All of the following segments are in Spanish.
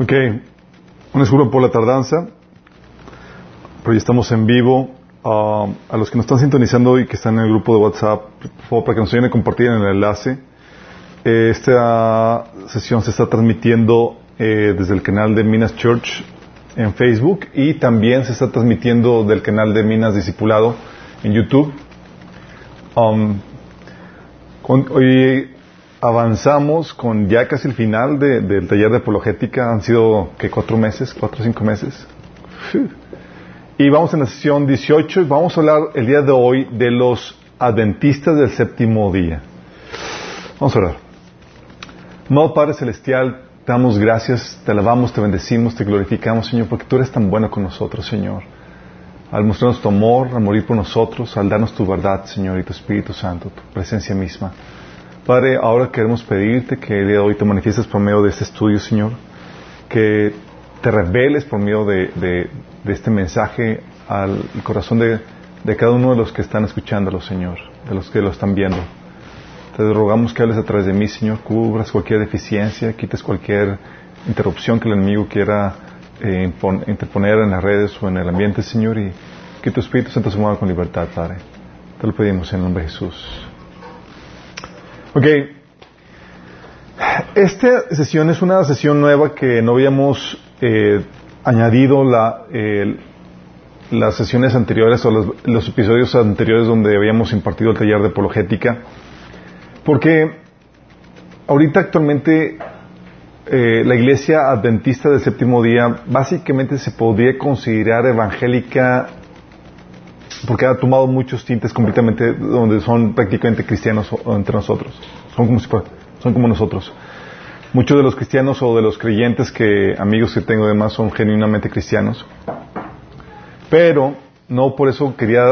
Ok, un disculpa por la tardanza, pero ya estamos en vivo. Ah, a los que nos están sintonizando y que están en el grupo de WhatsApp, por favor, para que nos ayuden a compartir en el enlace. Eh, esta sesión se está transmitiendo eh, desde el canal de Minas Church en Facebook y también se está transmitiendo del canal de Minas Discipulado en YouTube. Um, hoy avanzamos con ya casi el final de- del taller de apologética. Han sido, que Cuatro meses, cuatro o cinco meses. Y vamos en la sesión 18 y vamos a hablar el día de hoy de los adventistas del séptimo día. Vamos a orar. Amado Padre Celestial, te damos gracias, te alabamos, te bendecimos, te glorificamos, Señor, porque tú eres tan bueno con nosotros, Señor. Al mostrarnos tu amor, al morir por nosotros, al darnos tu verdad, Señor, y tu Espíritu Santo, tu presencia misma. Padre, ahora queremos pedirte que el día de hoy te manifiestes por medio de este estudio, Señor, que te reveles por medio de, este mensaje al corazón de, de cada uno de los que están escuchándolo, Señor, de los que lo están viendo. Te rogamos que hables a través de mí, Señor, cubras cualquier deficiencia, quites cualquier interrupción que el enemigo quiera eh, interponer en las redes o en el ambiente, Señor, y que tu Espíritu Santo se mueva con libertad, Padre. Te lo pedimos en el nombre de Jesús. Ok. Esta sesión es una sesión nueva que no habíamos eh, añadido la, eh, las sesiones anteriores o los, los episodios anteriores donde habíamos impartido el taller de apologética. Porque ahorita actualmente eh, la iglesia adventista del séptimo día básicamente se podría considerar evangélica porque ha tomado muchos tintes completamente donde son prácticamente cristianos entre nosotros. Son como, si son como nosotros. Muchos de los cristianos o de los creyentes que amigos que tengo además son genuinamente cristianos. Pero no por eso quería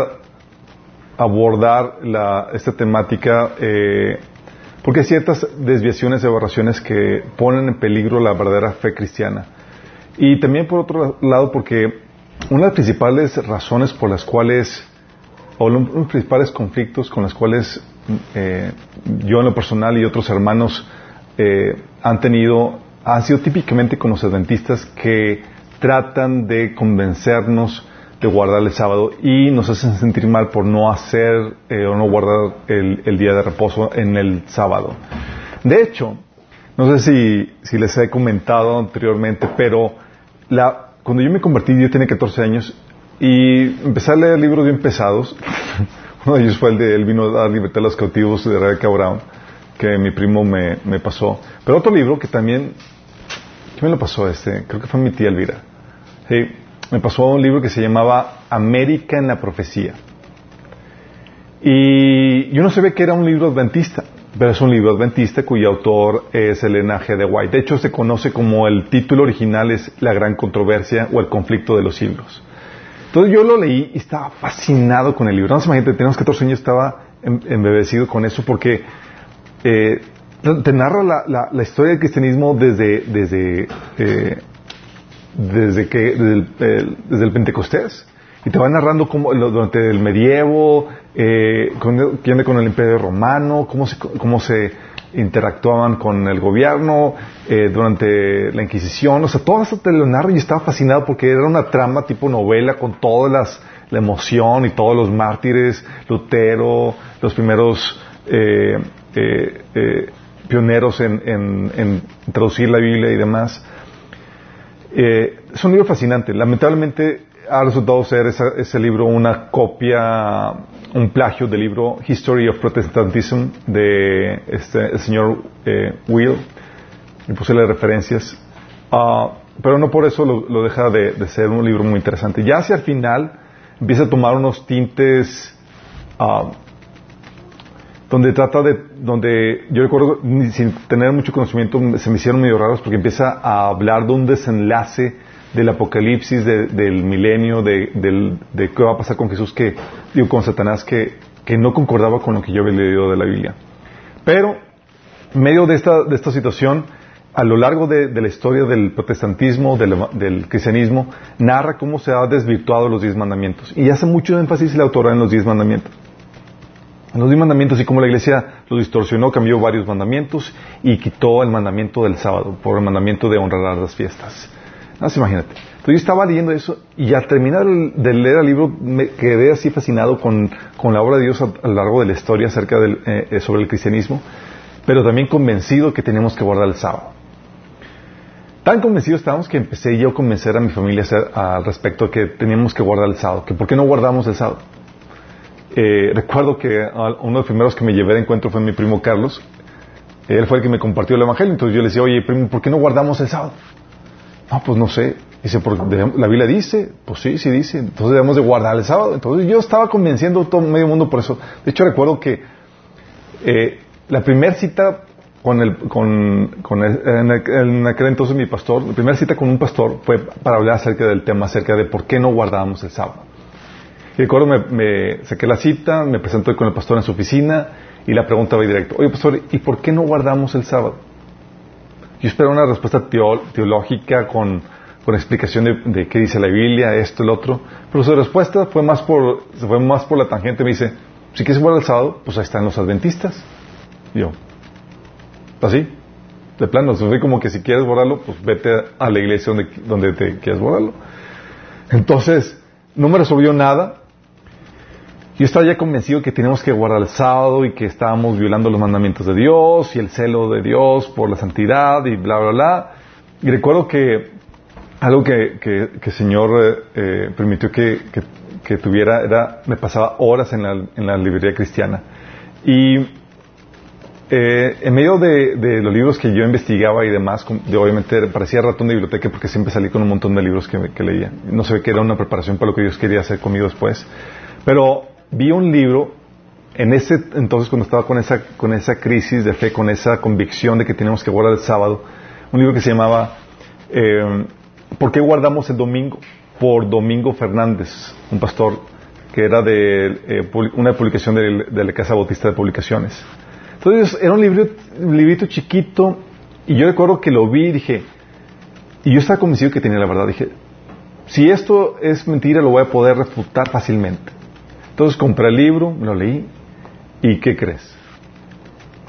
abordar esta temática eh, porque hay ciertas desviaciones y aberraciones que ponen en peligro la verdadera fe cristiana. Y también por otro lado porque una de las principales razones por las cuales, o uno de los principales conflictos con los cuales eh, yo en lo personal y otros hermanos eh, han tenido, han sido típicamente con los adventistas que tratan de convencernos de guardar el sábado y nos hacen sentir mal por no hacer eh, o no guardar el, el día de reposo en el sábado. De hecho, no sé si, si les he comentado anteriormente, pero la, cuando yo me convertí, yo tenía 14 años y empecé a leer libros bien pesados. Uno de ellos fue el de Él vino a dar libertad a los cautivos de Rebecca Brown, que mi primo me, me pasó. Pero otro libro que también, ¿quién me lo pasó este? Creo que fue mi tía Elvira. Sí, me pasó un libro que se llamaba América en la Profecía. Y yo no sabía que era un libro adventista, pero es un libro adventista cuyo autor es Elena G. de White. De hecho, se conoce como el título original es La Gran Controversia o El Conflicto de los Siglos. Entonces yo lo leí y estaba fascinado con el libro. No se imagínate, teníamos 14 años, estaba em- embebecido con eso porque eh, te narra la, la- historia del cristianismo desde, desde, eh, desde, que, desde, el, el- desde el Pentecostés. Y te va narrando cómo durante el medievo, eh, con, con el imperio romano, cómo se, cómo se interactuaban con el gobierno, eh, durante la Inquisición. O sea, todo eso te lo narra y estaba fascinado porque era una trama tipo novela con todas las, la emoción y todos los mártires, Lutero, los primeros eh, eh, eh, pioneros en, en- en traducir la Biblia y demás. Eh, es un libro fascinante. Lamentablemente ha resultado ser ese libro una copia, un plagio del libro History of Protestantism de este, el señor eh, Will. Y puse referencias. Ah, pero no por eso lo, deja de, de ser un libro muy interesante. Ya hacia el final empieza a tomar unos tintes ah, donde trata de, donde yo recuerdo, sin tener mucho conocimiento, se me hicieron medio raros porque empieza a hablar de un desenlace del apocalipsis, de- del milenio, de, del- de qué va a pasar con Jesús, que, digo, con Satanás, que, que no concordaba con lo que yo había leído de la Biblia. Pero, en medio de esta, de esta situación, a lo largo de, la historia del protestantismo, del, del cristianismo, narra cómo se ha desvirtuado los diez mandamientos. Y hace mucho énfasis la autora en los diez mandamientos. Los diez mandamientos y como la iglesia lo distorsionó, cambió varios mandamientos y quitó el mandamiento del sábado por el mandamiento de honrar las fiestas. No, imagínate. Entonces yo estaba leyendo eso y al terminar de leer el libro me quedé así fascinado con, la obra de Dios a, lo largo de la historia acerca del, eh, eh, sobre el cristianismo, pero también convencido que tenemos que guardar el sábado. Tan convencidos estábamos que empecé yo a convencer a mi familia al respecto que teníamos que guardar el sábado, que por qué no guardamos el sábado. Eh, recuerdo que uno de los primeros que me llevé de encuentro fue mi primo Carlos. Él fue el que me compartió el Evangelio. Entonces yo le decía, oye, primo, ¿por qué no guardamos el sábado? No, pues no sé. Dice, la Biblia dice, pues sí, sí dice. Entonces debemos de guardar el sábado. Entonces yo estaba convenciendo a todo medio mundo por eso. De hecho recuerdo que eh, la primera cita con el, con, con en, aquel entonces mi pastor, la primera cita con un pastor fue para hablar acerca del tema, acerca de por qué no guardábamos el sábado. Y recuerdo, me, me saqué la cita, me presenté con el pastor en su oficina y la pregunta va directo, oye pastor, ¿y por qué no guardamos el sábado? Yo espero una respuesta teológica con, con explicación de, qué dice la Biblia, esto, el otro, pero su respuesta fue más por, fue más por la tangente, me dice, si quieres guardar el sábado, pues ahí están los adventistas. Yo, Así, de plano, como que si quieres borrarlo, pues vete a la iglesia donde, donde te quieras borrarlo. Entonces, no me resolvió nada. Yo estaba ya convencido que teníamos que guardar el sábado y que estábamos violando los mandamientos de Dios y el celo de Dios por la santidad y bla, bla, bla. Y recuerdo que algo que, que, el Señor eh, eh, permitió que, que, tuviera era, me pasaba horas en la, en la librería cristiana. Y eh, en medio de, los libros que yo investigaba y demás, de, obviamente parecía ratón de biblioteca porque siempre salí con un montón de libros que, leía. No sé qué era una preparación para lo que Dios quería hacer conmigo después. Pero vi un libro, en ese entonces cuando estaba con esa, con esa crisis de fe, con esa convicción de que teníamos que guardar el sábado, un libro que se llamaba eh, ¿Por qué guardamos el domingo? por Domingo Fernández, un pastor que era de eh, una publicación de, la Casa Bautista de Publicaciones. Entonces era un, libro, librito chiquito y yo recuerdo que lo vi y dije, y yo estaba convencido que tenía la verdad, dije, si esto es mentira lo voy a poder refutar fácilmente. Entonces compré el libro, lo leí y ¿qué crees?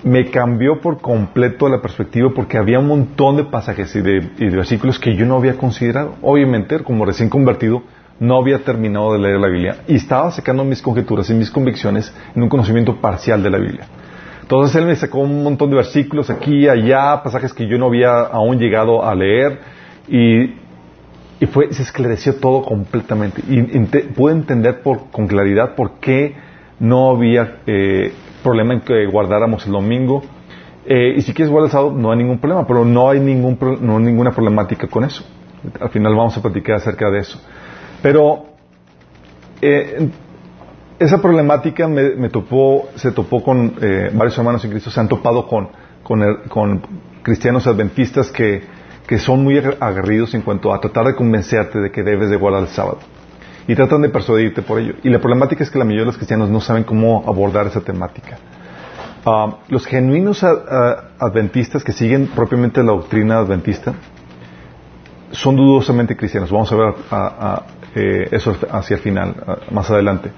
Me cambió por completo la perspectiva porque había un montón de pasajes y de, y de versículos que yo no había considerado. Obviamente, como recién convertido, no había terminado de leer la Biblia y estaba sacando mis conjeturas y mis convicciones en un conocimiento parcial de la Biblia. Entonces él me sacó un montón de versículos aquí allá, pasajes que yo no había aún llegado a leer y, y fue, se esclareció todo completamente. Y pude entender por, con claridad por qué no había eh, problema en que guardáramos el domingo. Eh, y si quieres guardar el sábado, no hay ningún problema, pero no hay ningún, no ninguna problemática con eso. Al final vamos a platicar acerca de eso. Pero eh, esa problemática me, topó, se topó con eh, varios hermanos en Cristo, se han topado con, con, cristianos adventistas que, que, son muy aguerridos en cuanto a tratar de convencerte de que debes de guardar el sábado. Y tratan de persuadirte por ello. Y la problemática es que la mayoría de los cristianos no saben cómo abordar esa temática. Ah, los genuinos adventistas que siguen propiamente la doctrina adventista son dudosamente cristianos. Vamos a ver eh, eso hacia el final, más adelante.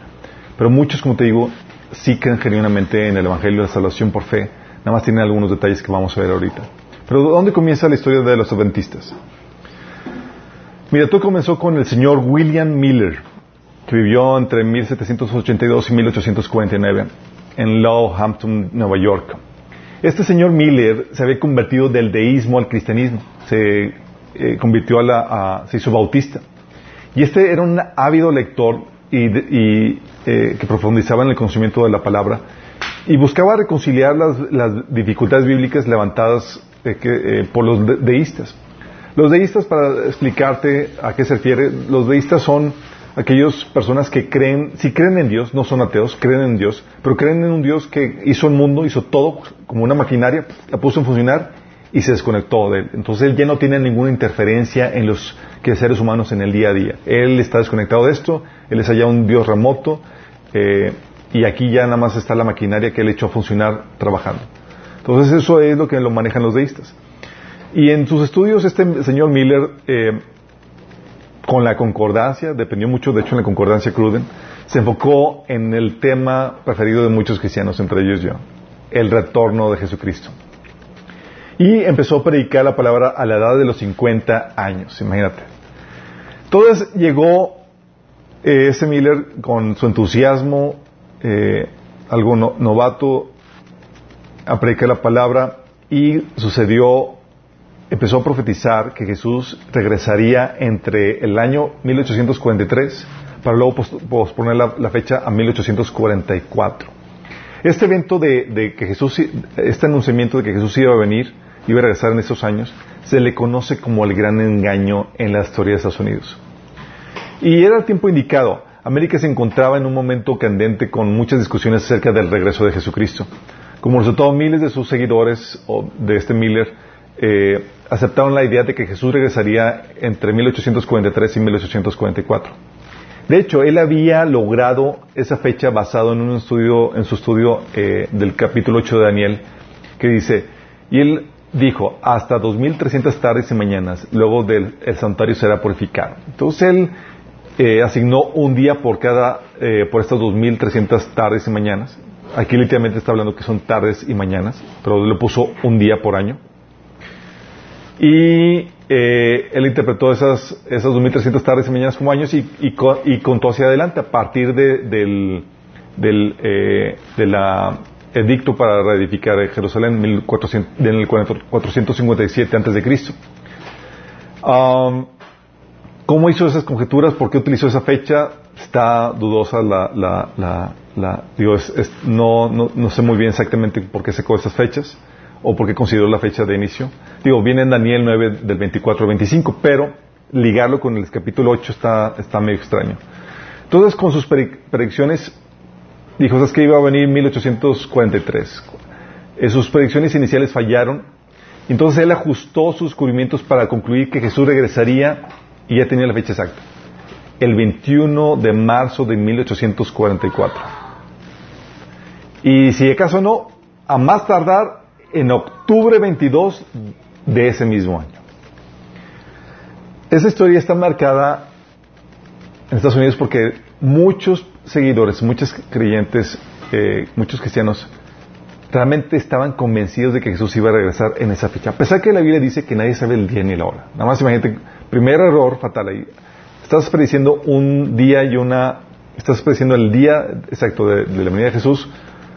Pero muchos, como te digo, sí creen genuinamente en el Evangelio de la salvación por fe. Nada más tienen algunos detalles que vamos a ver ahorita. Pero ¿dónde comienza la historia de los adventistas? Mira, todo comenzó con el señor William Miller, que vivió entre 1782 y 1849 en Lowhampton, Nueva York. Este señor Miller se había convertido del deísmo al cristianismo, se eh, convirtió a la, se hizo bautista. Y este era un ávido lector y, eh, que profundizaba en el conocimiento de la palabra y buscaba reconciliar las, dificultades bíblicas levantadas eh, eh, por los deístas. Los deístas, para explicarte a qué se refiere, los deístas son aquellas personas que creen, si creen en Dios, no son ateos, creen en Dios, pero creen en un Dios que hizo el mundo, hizo todo como una maquinaria, la puso en funcionar y se desconectó de él. Entonces él ya no tiene ninguna interferencia en los seres humanos en el día a día. Él está desconectado de esto, él es allá un Dios remoto eh, y aquí ya nada más está la maquinaria que él echó a funcionar trabajando. Entonces eso es lo que lo manejan los deístas. Y en sus estudios este señor Miller, eh, con la concordancia, dependió mucho de hecho en la concordancia Cruden, se enfocó en el tema preferido de muchos cristianos, entre ellos yo, el retorno de Jesucristo. Y empezó a predicar la palabra a la edad de los 50 años, imagínate. Entonces llegó eh, ese Miller con su entusiasmo, eh, algo novato, a predicar la palabra y sucedió, empezó a profetizar que Jesús regresaría entre el año 1843 para luego posponer la, fecha a 1844. Este evento de, que Jesús, este anunciamiento de que Jesús iba a venir, iba a regresar en esos años, se le conoce como el gran engaño en la historia de Estados Unidos. Y era el tiempo indicado. América se encontraba en un momento candente con muchas discusiones acerca del regreso de Jesucristo. Como resultado, miles de sus seguidores de este Miller eh, aceptaron la idea de que Jesús regresaría entre 1843 y 1844. De hecho, él había logrado esa fecha basado en un estudio, en su estudio eh, del capítulo 8 de Daniel, que dice, y él dijo, hasta 2300 tardes y mañanas, luego del el santuario será purificado. Entonces él eh, asignó un día por cada, eh, por estas 2300 tardes y mañanas. Aquí literalmente está hablando que son tardes y mañanas, pero le puso un día por año. Y eh, él interpretó esas, esas 2.300 tardes y mañanas como años y, y, contó hacia adelante a partir de, del, del eh, edicto para reedificar Jerusalén en, 1400, en el 457 antes de Cristo. Um, ¿Cómo hizo esas conjeturas? ¿Por qué utilizó esa fecha? Está dudosa la, la, la digo, es, no, no, no, sé muy bien exactamente por qué sacó esas fechas o porque consideró la fecha de inicio. Digo, viene en Daniel 9 del 24 al 25, pero ligarlo con el capítulo 8 está, está medio extraño. Entonces, con sus predicciones, dijo, ¿sabes que iba a venir en 1843? Eh, sus predicciones iniciales fallaron, entonces él ajustó sus descubrimientos para concluir que Jesús regresaría y ya tenía la fecha exacta. El 21 de marzo de 1844. Y si acaso no, a más tardar en octubre 22 de ese mismo año. Esa historia está marcada en Estados Unidos porque muchos seguidores, muchos creyentes, eh, muchos cristianos, realmente estaban convencidos de que Jesús iba a regresar en esa fecha. A pesar que la Biblia dice que nadie sabe el día ni la hora. Nada más imagínate, primer error fatal ahí. Estás prediciendo un día y una... Estás prediciendo el día exacto de, de la venida de Jesús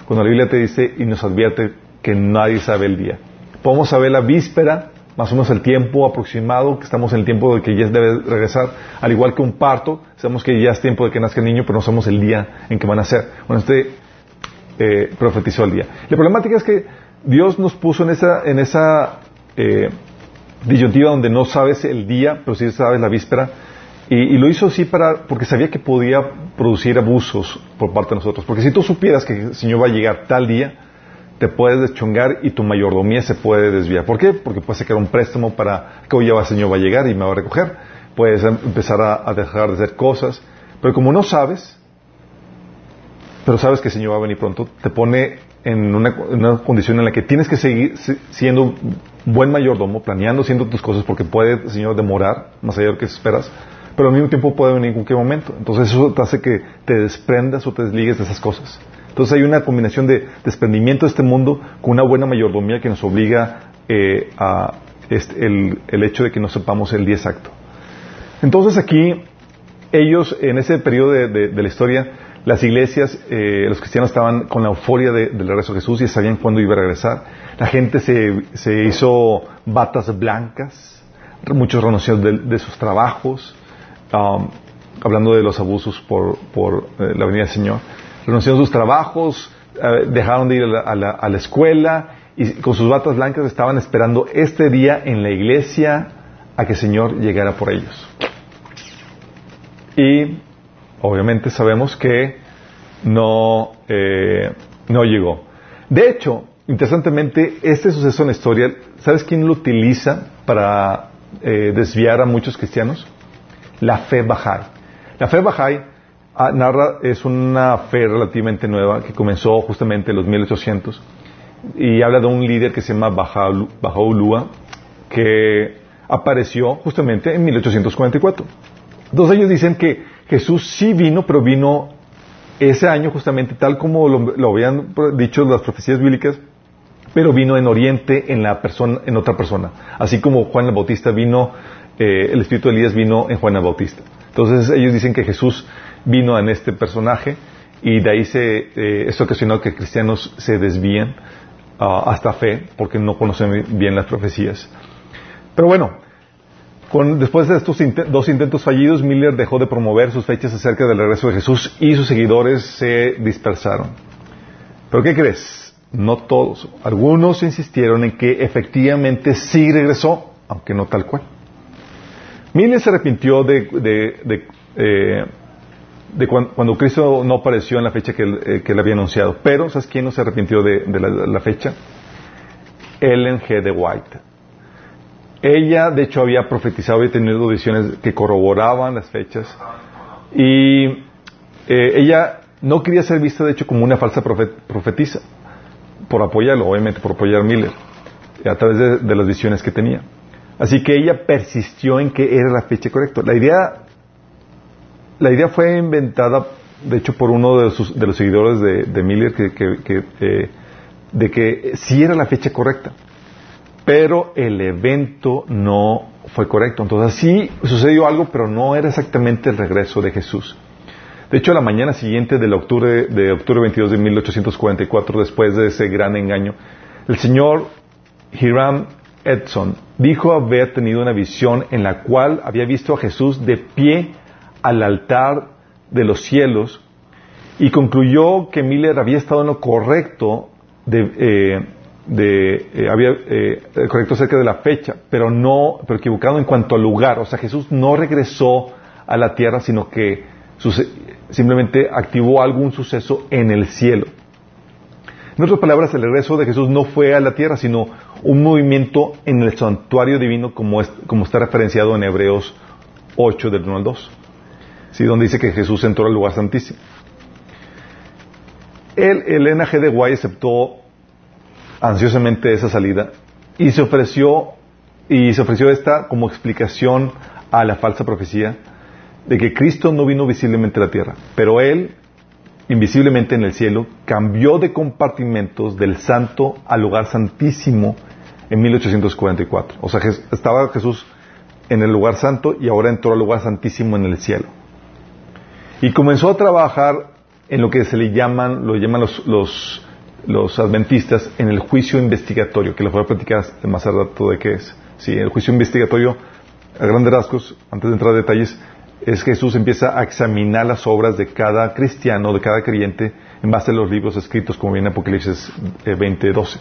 cuando la Biblia te dice y nos advierte que nadie sabe el día. Podemos saber la víspera, más o menos el tiempo aproximado, que estamos en el tiempo de que ya debe regresar, al igual que un parto, sabemos que ya es tiempo de que nazca el niño, pero no sabemos el día en que van a nacer. Bueno, este eh, profetizó el día. La problemática es que Dios nos puso en esa, en esa eh, disyuntiva donde no sabes el día, pero sí sabes la víspera, y, lo hizo así para, porque sabía que podía producir abusos por parte de nosotros. Porque si tú supieras que el Señor va a llegar tal día, te puedes deschongar y tu mayordomía se puede desviar. ¿Por qué? Porque puede sacar un préstamo para que hoy ya el Señor va a llegar y me va a recoger. Puedes empezar a, dejar de hacer cosas. Pero como no sabes, pero sabes que el Señor va a venir pronto, te pone en una, condición en la que tienes que seguir siendo buen mayordomo, planeando, haciendo tus cosas, porque puede el Señor demorar más allá de lo que esperas, pero al mismo tiempo puede venir en cualquier momento. Entonces eso te hace que te desprendas o te desligues de esas cosas. Entonces hay una combinación de desprendimiento de este mundo con una buena mayordomía que nos obliga eh, a este, el, hecho de que no sepamos el día exacto. Entonces aquí ellos, en ese periodo de, la historia, las iglesias, eh, los cristianos estaban con la euforia del regreso de Jesús y sabían cuándo iba a regresar. La gente se, hizo batas blancas, muchos renunciaron de, sus trabajos, hablando de los abusos por, eh, la venida del Señor renunciaron sus trabajos, eh, dejaron de ir a la, escuela y con sus batas blancas estaban esperando este día en la iglesia a que el Señor llegara por ellos. Y obviamente sabemos que no, eh, no llegó. De hecho, interesantemente, este suceso en la historia, ¿sabes quién lo utiliza para eh, desviar a muchos cristianos? La fe Bahá'í. La fe Bahá'í Ah, narra, es una fe relativamente nueva que comenzó justamente en los 1800 y habla de un líder que se llama Baha'u'llah que apareció justamente en 1844. Entonces ellos dicen que Jesús sí vino, pero vino ese año justamente, tal como lo, habían dicho las profecías bíblicas, pero vino en Oriente en, la persona, en otra persona. Así como Juan el Bautista vino, eh, el espíritu de Elías vino en Juan el Bautista. Entonces ellos dicen que Jesús vino en este personaje y de ahí se, eh, esto ocasionó que cristianos se desvíen ah, hasta fe porque no conocen bien las profecías. Pero bueno, después de estos dos intentos fallidos, Miller dejó de promover sus fechas acerca del regreso de Jesús y sus seguidores se dispersaron. ¿Pero qué crees? No todos. Algunos insistieron en que efectivamente sí regresó, aunque no tal cual. Miller se arrepintió de, eh, cuando, Cristo no apareció en la fecha que él, eh, había anunciado. Pero, ¿sabes quién no se arrepintió de, la, fecha? Ellen G. de White. Ella, de hecho, había profetizado y tenido visiones que corroboraban las fechas. Y eh, ella no quería ser vista, de hecho, como una falsa profetisa, por apoyarlo, obviamente, por apoyar a Miller, a través de, las visiones que tenía. Así que ella persistió en que era la fecha correcta. La idea, la idea fue inventada, de hecho, por uno de, los seguidores de, Miller, que, eh, de que sí era la fecha correcta pero el evento no fue correcto. Entonces sí sucedió algo, pero no era exactamente el regreso de Jesús. De hecho, la mañana siguiente del octubre, de octubre 22 de 1844, después de ese gran engaño, el señor Hiram Edson dijo haber tenido una visión en la cual había visto a Jesús de pie al altar de los cielos y concluyó que Miller había estado en lo correcto de, eh, de eh, eh, correcto acerca de la fecha, pero no, pero equivocado en cuanto al lugar. O sea, Jesús no regresó a la tierra, sino que simplemente activó algún suceso en el cielo. En otras palabras, el regreso de Jesús no fue a la tierra, sino un movimiento en el santuario divino, como, como está referenciado en Hebreos 8, del 1 al 2, ¿sí? donde dice que Jesús entró al lugar santísimo. El, el NG de Guay aceptó ansiosamente esa salida y se ofreció y se ofreció esta como explicación a la falsa profecía de que Cristo no vino visiblemente a la tierra, pero él invisiblemente en el cielo cambió de compartimentos del santo al lugar santísimo en 1844. O sea, estaba Jesús en el lugar santo y ahora entró al lugar santísimo en el cielo. Y comenzó a trabajar en lo que se le llaman, lo llaman los, los los adventistas en el juicio investigatorio, que les voy a platicar más al de qué es. Sí, el juicio investigatorio, a grandes rasgos, antes de entrar a detalles, es Jesús empieza a examinar las obras de cada cristiano, de cada creyente, en base a los libros escritos, como viene Apocalipsis 20:12. Eh,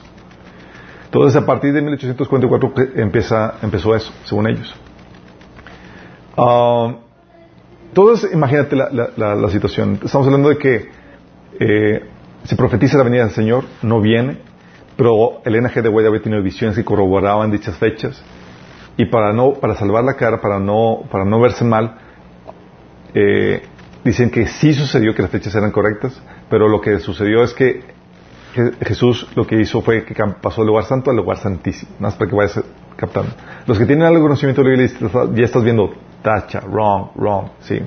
Entonces, a partir de 1844 empieza, empezó eso, según ellos. Uh, entonces, imagínate la, situación. Estamos hablando de que eh, se profetiza la venida del Señor, no viene, pero Elena G. de Guay había tenido visiones que corroboraban dichas fechas, y para no, para salvar la cara, para no, para no verse mal, eh, dicen que sí sucedió que las fechas eran correctas, pero lo que sucedió es que Jesús lo que hizo fue que pasó del lugar santo al lugar santísimo, más para que vayas captando. Los que tienen algo conocimiento de la Biblia ya estás viendo tacha, wrong, wrong, sí.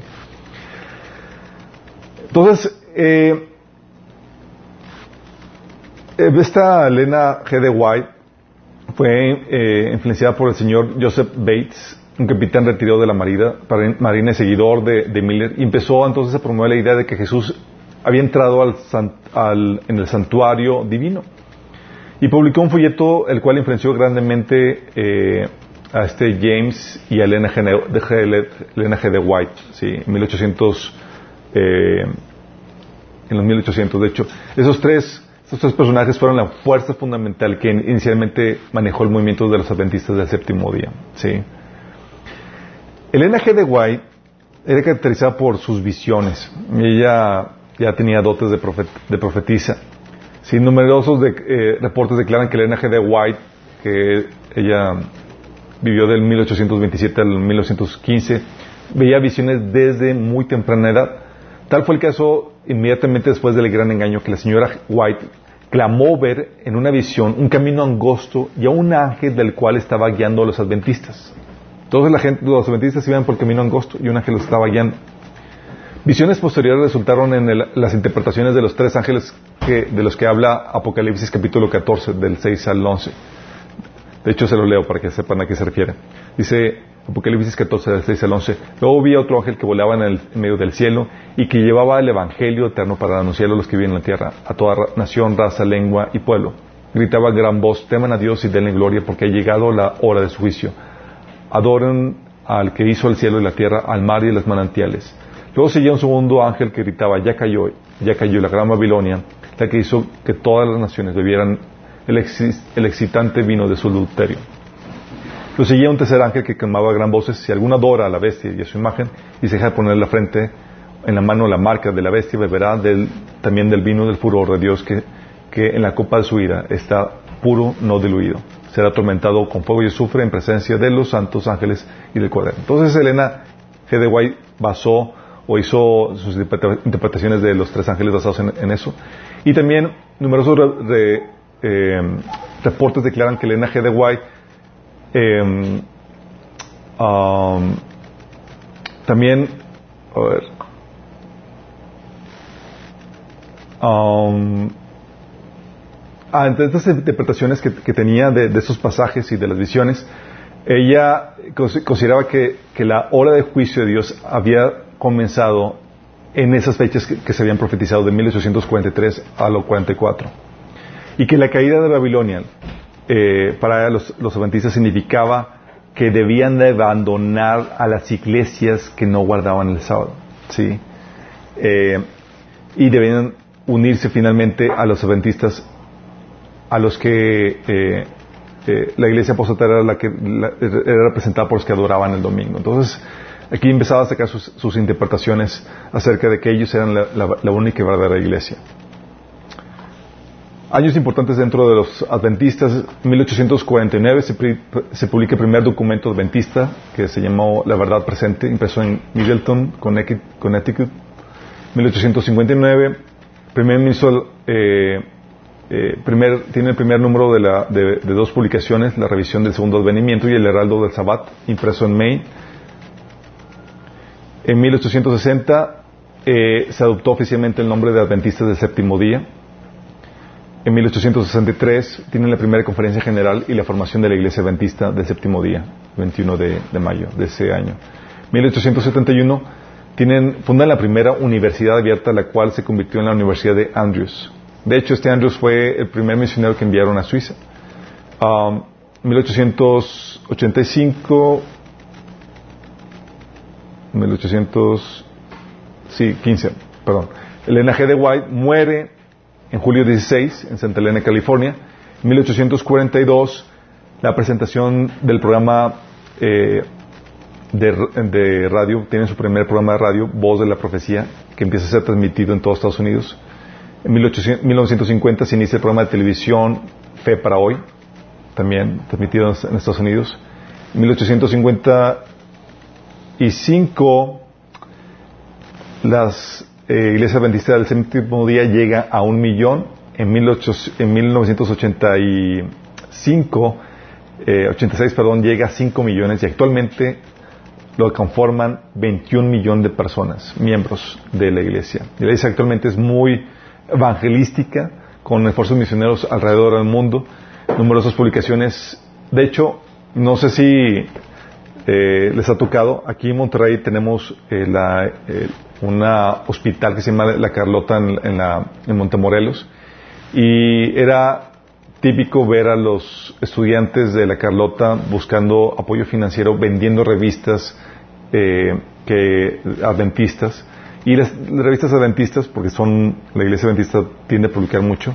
Entonces, eh, eh, esta Elena G. de White fue eh, influenciada por el señor Joseph Bates, un capitán retirado de la marina, marina y seguidor de, Miller, y empezó entonces a promover la idea de que Jesús había entrado al, en el santuario divino. Y publicó un folleto el cual influenció grandemente eh, a este James y a Elena G. de, White, sí, en 1800, en los 1800 de hecho. Esos tres estos tres personajes fueron la fuerza fundamental que inicialmente manejó el movimiento de los adventistas del séptimo día. ¿sí? Elena G. de White era caracterizada por sus visiones. Ella ya tenía dotes de, de profetisa. Sí, numerosos eh, reportes declaran que Elena G. de White, que ella vivió del 1827 al 1915, veía visiones desde muy temprana edad. Tal fue el caso inmediatamente después del gran engaño que la señora White clamó ver en una visión un camino angosto y a un ángel del cual estaba guiando a los adventistas. Todos la gente, los adventistas iban por el camino angosto y un ángel los estaba guiando. Visiones posteriores resultaron en las interpretaciones de los tres ángeles de los que habla Apocalipsis capítulo 14, del 6 al 11. De hecho, se lo leo para que sepan a qué se refiere. Dice Apocalipsis 14, del 6 al 11. Luego vi a otro ángel que volaba en, el, medio del cielo y que llevaba el Evangelio eterno para anunciarlo a los que viven en la tierra, a toda nación, raza, lengua y pueblo. Gritaba gran voz, teman a Dios y denle gloria porque ha llegado la hora de su juicio. Adoren al que hizo el cielo y la tierra, al mar y las manantiales Luego seguía un segundo ángel que gritaba, ya cayó, ya cayó la gran Babilonia, la que hizo que todas las naciones bebieran el, excitante vino de su adulterio. Luego seguía un tercer ángel que quemaba gran voces, si alguno adora a la bestia y a su imagen, y se deja de poner la frente en la mano la marca de la bestia, beberá también del vino del furor de Dios que, que en la copa de su ira está puro, no diluido. Será atormentado con fuego y azufre en presencia de los santos ángeles y del cuaderno. Entonces Elena G. de White basó o hizo sus interpretaciones de los tres ángeles basados en, eso. Y también numerosos eh, reportes declaran que Elena G. de White em, um, también, a ver, um, ah, entre estas interpretaciones que, tenía de, de, esos pasajes y de las visiones, ella consideraba que, que la hora de juicio de Dios había comenzado en esas fechas que, se habían profetizado de 1843 a los 44. Y que la caída de Babilonia eh, para los, los adventistas significaba que debían de abandonar a las iglesias que no guardaban el sábado. ¿sí? Eh, y debían unirse finalmente a los adventistas a los que eh, la iglesia apóstata era la que era representada por los que adoraban el domingo. Entonces, Aquí empezaba a sacar sus, interpretaciones acerca de que ellos eran la, única y verdadera iglesia. Años importantes dentro de los adventistas. En 1849 se, publica el primer documento adventista que se llamó La Verdad Presente, impreso en Middleton, Connecticut. 1859, primer ministro, eh, eh, tiene el primer número de, de, dos publicaciones, la revisión del segundo advenimiento y el heraldo del Sabbat, impreso en Maine. En 1860 eh, se adoptó oficialmente el nombre de Adventistas del Séptimo Día. En 1863 tienen la primera conferencia general y la formación de la Iglesia Adventista del Séptimo Día, 21 de, mayo de ese año. 1871 tienen, fundan la primera universidad abierta, la cual se convirtió en la Universidad de Andrews. De hecho, este Andrews fue el primer misionero que enviaron a Suiza. Um, 1885 1800, sí, 15, perdón. Elena G. de White muere en julio 16 en Santa Elena, California. En 1842, la presentación del programa eh, de, radio, tiene su primer programa de radio, Voz de la Profecía, que empieza a ser transmitido en todos Estados Unidos. En 1950 se inicia el programa de televisión Fe para Hoy, también transmitido en Estados Unidos. En 1850 y cinco, las eh, iglesias adventistas del séptimo día llega a un millón. En, 1985, 86, eh, perdón, llega a 5 millones y actualmente lo conforman 21 millones de personas, miembros de la iglesia. La iglesia actualmente es muy evangelística, con esfuerzos misioneros alrededor del mundo, numerosas publicaciones. De hecho, no sé si eh, les ha tocado. Aquí en Monterrey tenemos eh, la, eh, una hospital que se llama La Carlota en, la, en Montemorelos y era típico ver a los estudiantes de La Carlota buscando apoyo financiero, vendiendo revistas que adventistas y las, revistas adventistas, porque son la iglesia adventista tiende a publicar mucho,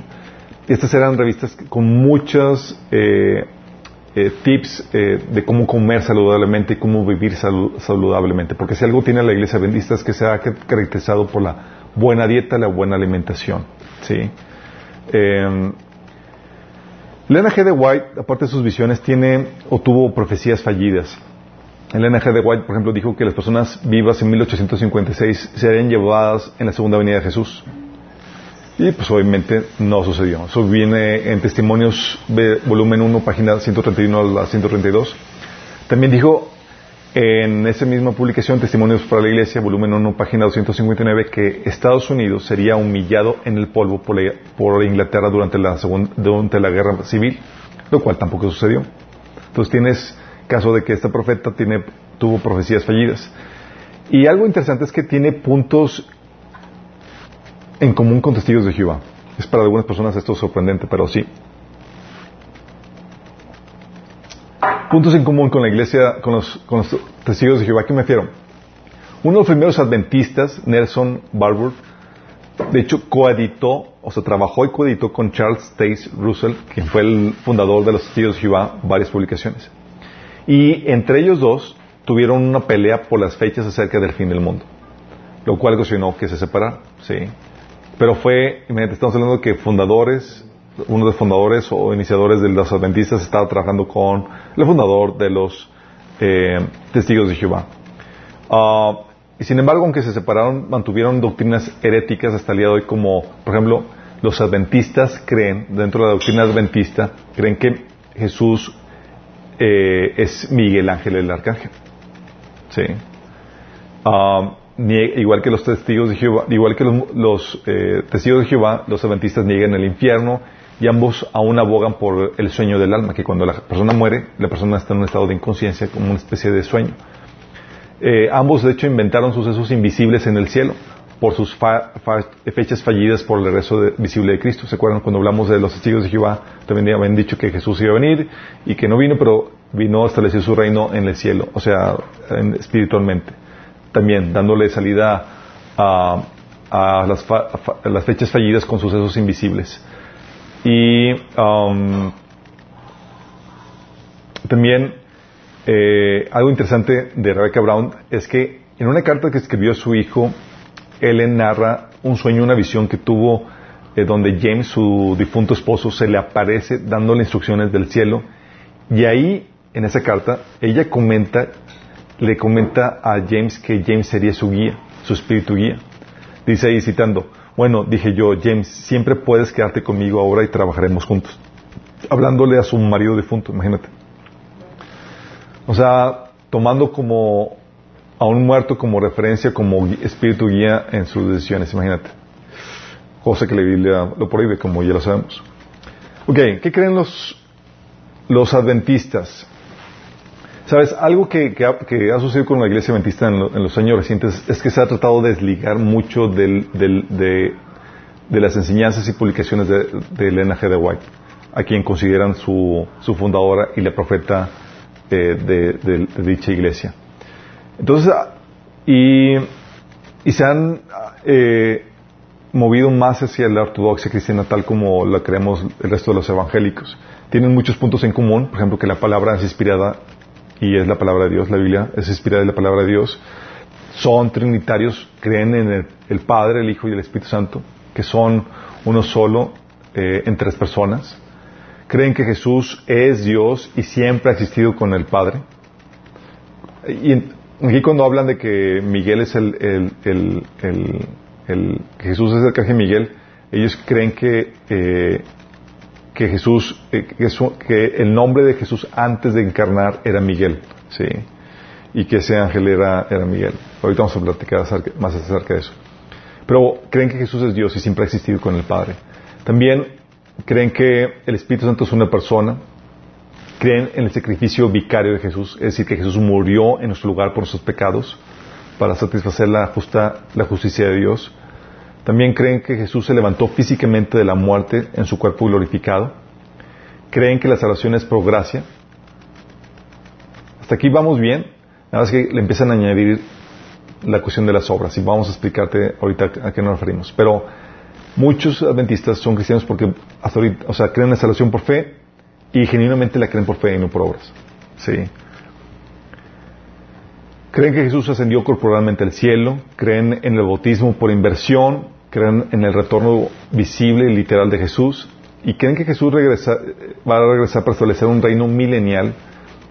estas eran revistas con muchas eh, eh, tips eh, de cómo comer saludablemente y cómo vivir saludablemente. Porque si algo tiene la iglesia adventista es que se ha caracterizado por la buena dieta, la buena alimentación. ¿sí? Eh, Elena G. de White, aparte de sus visiones, tiene o tuvo profecías fallidas. Elena G. de White, por ejemplo, dijo que las personas vivas en 1856 serían llevadas en la segunda venida de Jesús. Y pues obviamente no sucedió. Eso viene en Testimonios volumen 1, página 131 a la 132. También dijo en esa misma publicación, Testimonios para la Iglesia, volumen 1, página 259, que Estados Unidos sería humillado en el polvo por, Inglaterra durante la, segunda, durante la guerra civil, lo cual tampoco sucedió. Entonces tienes caso de que este profeta tiene, tuvo profecías fallidas. Y algo interesante es que tiene puntos en común con testigos de Jehová. Es para algunas personas esto sorprendente, pero sí. puntos en común con la iglesia, con los, testigos de Jehová. ¿A qué me refiero? Uno de los primeros adventistas, Nelson Barbour, de hecho coeditó, o sea, trabajó y coeditó con Charles Taze Russell, quien fue el fundador de los testigos de Jehová, varias publicaciones. Y entre ellos dos tuvieron una pelea por las fechas acerca del fin del mundo, lo cual ocasionó que se separaran, sí. Pero fue, estamos hablando de que fundadores uno de los fundadores o iniciadores de los adventistas estaba trabajando con el fundador de los eh, testigos de Jehová. Ah, y sin embargo, aunque se separaron, mantuvieron doctrinas heréticas hasta el día de hoy, como, por ejemplo, los adventistas creen, dentro de la doctrina adventista, creen que Jesús eh, es Miguel Ángel el Arcángel. Sí. Ah, igual que los testigos de Jehová, igual que los, eh, testigos de Jehová, los adventistas niegan el infierno y ambos aún abogan por el sueño del alma, que cuando la persona muere, la persona está en un estado de inconsciencia, como una especie de sueño. Eh, ambos, de hecho, inventaron sucesos invisibles en el cielo por sus fechas fallidas por el regreso visible de Cristo. ¿Se acuerdan cuando hablamos de los testigos de Jehová? También habían dicho que Jesús iba a venir y que no vino, pero vino a establecer su reino en el cielo, o sea, espiritualmente. También dándole salida a, las, a las fechas fallidas con sucesos invisibles. Y um, también eh, algo interesante de Rebecca Brown es que en una carta que escribió a su hijo, Ellen narra un sueño, una visión que tuvo eh, donde James, su difunto esposo, se le aparece dándole instrucciones del cielo. Y ahí, en esa carta, ella comenta, le comenta a James que James sería su guía, su espíritu guía. Dice ahí citando, bueno, dije yo, James, siempre puedes quedarte conmigo ahora y trabajaremos juntos. Hablándole a su marido difunto, imagínate. O sea, tomando como a un muerto como referencia, como espíritu guía en sus decisiones, imagínate. Cosa que la Biblia lo prohíbe, como ya lo sabemos. Ok, ¿qué creen los, los adventistas? Sabes, algo que, ha, sucedido con la iglesia adventista en, los años recientes es que se ha tratado de desligar mucho de, las enseñanzas y publicaciones de, de Elena G. de White, a quien consideran su, fundadora y la profeta eh, de, dicha iglesia. Entonces, y, se han eh, movido más hacia la ortodoxia cristiana tal como la creemos el resto de los evangélicos. Tienen muchos puntos en común, por ejemplo, que la palabra es inspirada y es la palabra de Dios, la Biblia es inspirada de la palabra de Dios. Son trinitarios, creen en el, Padre, el Hijo y el Espíritu Santo, que son uno solo eh, en tres personas. Creen que Jesús es Dios y siempre ha existido con el Padre. Y aquí cuando hablan de que Miguel es el, el, el, que Jesús es el caje Miguel, ellos creen que eh, que Jesús, eh, que, el nombre de Jesús antes de encarnar era Miguel, ¿sí? Y que ese ángel era, era Miguel. Ahorita vamos a platicar más acerca de eso. Pero creen que Jesús es Dios y siempre ha existido con el Padre. También creen que el Espíritu Santo es una persona. Creen en el sacrificio vicario de Jesús, es decir, que Jesús murió en nuestro lugar por nuestros pecados para satisfacer la, justa, la justicia de Dios. También creen que Jesús se levantó físicamente de la muerte en su cuerpo glorificado. Creen que la salvación es por gracia. Hasta aquí vamos bien. Nada más que le empiezan a añadir la cuestión de las obras y vamos a explicarte ahorita a qué nos referimos. Pero muchos adventistas son cristianos porque hasta ahorita, o sea, creen en la salvación por fe y genuinamente la creen por fe y no por obras. Sí. Creen que Jesús ascendió corporalmente al cielo, creen en el bautismo por inversión, creen en el retorno visible y literal de Jesús y creen que Jesús va a regresar para establecer un reino milenial.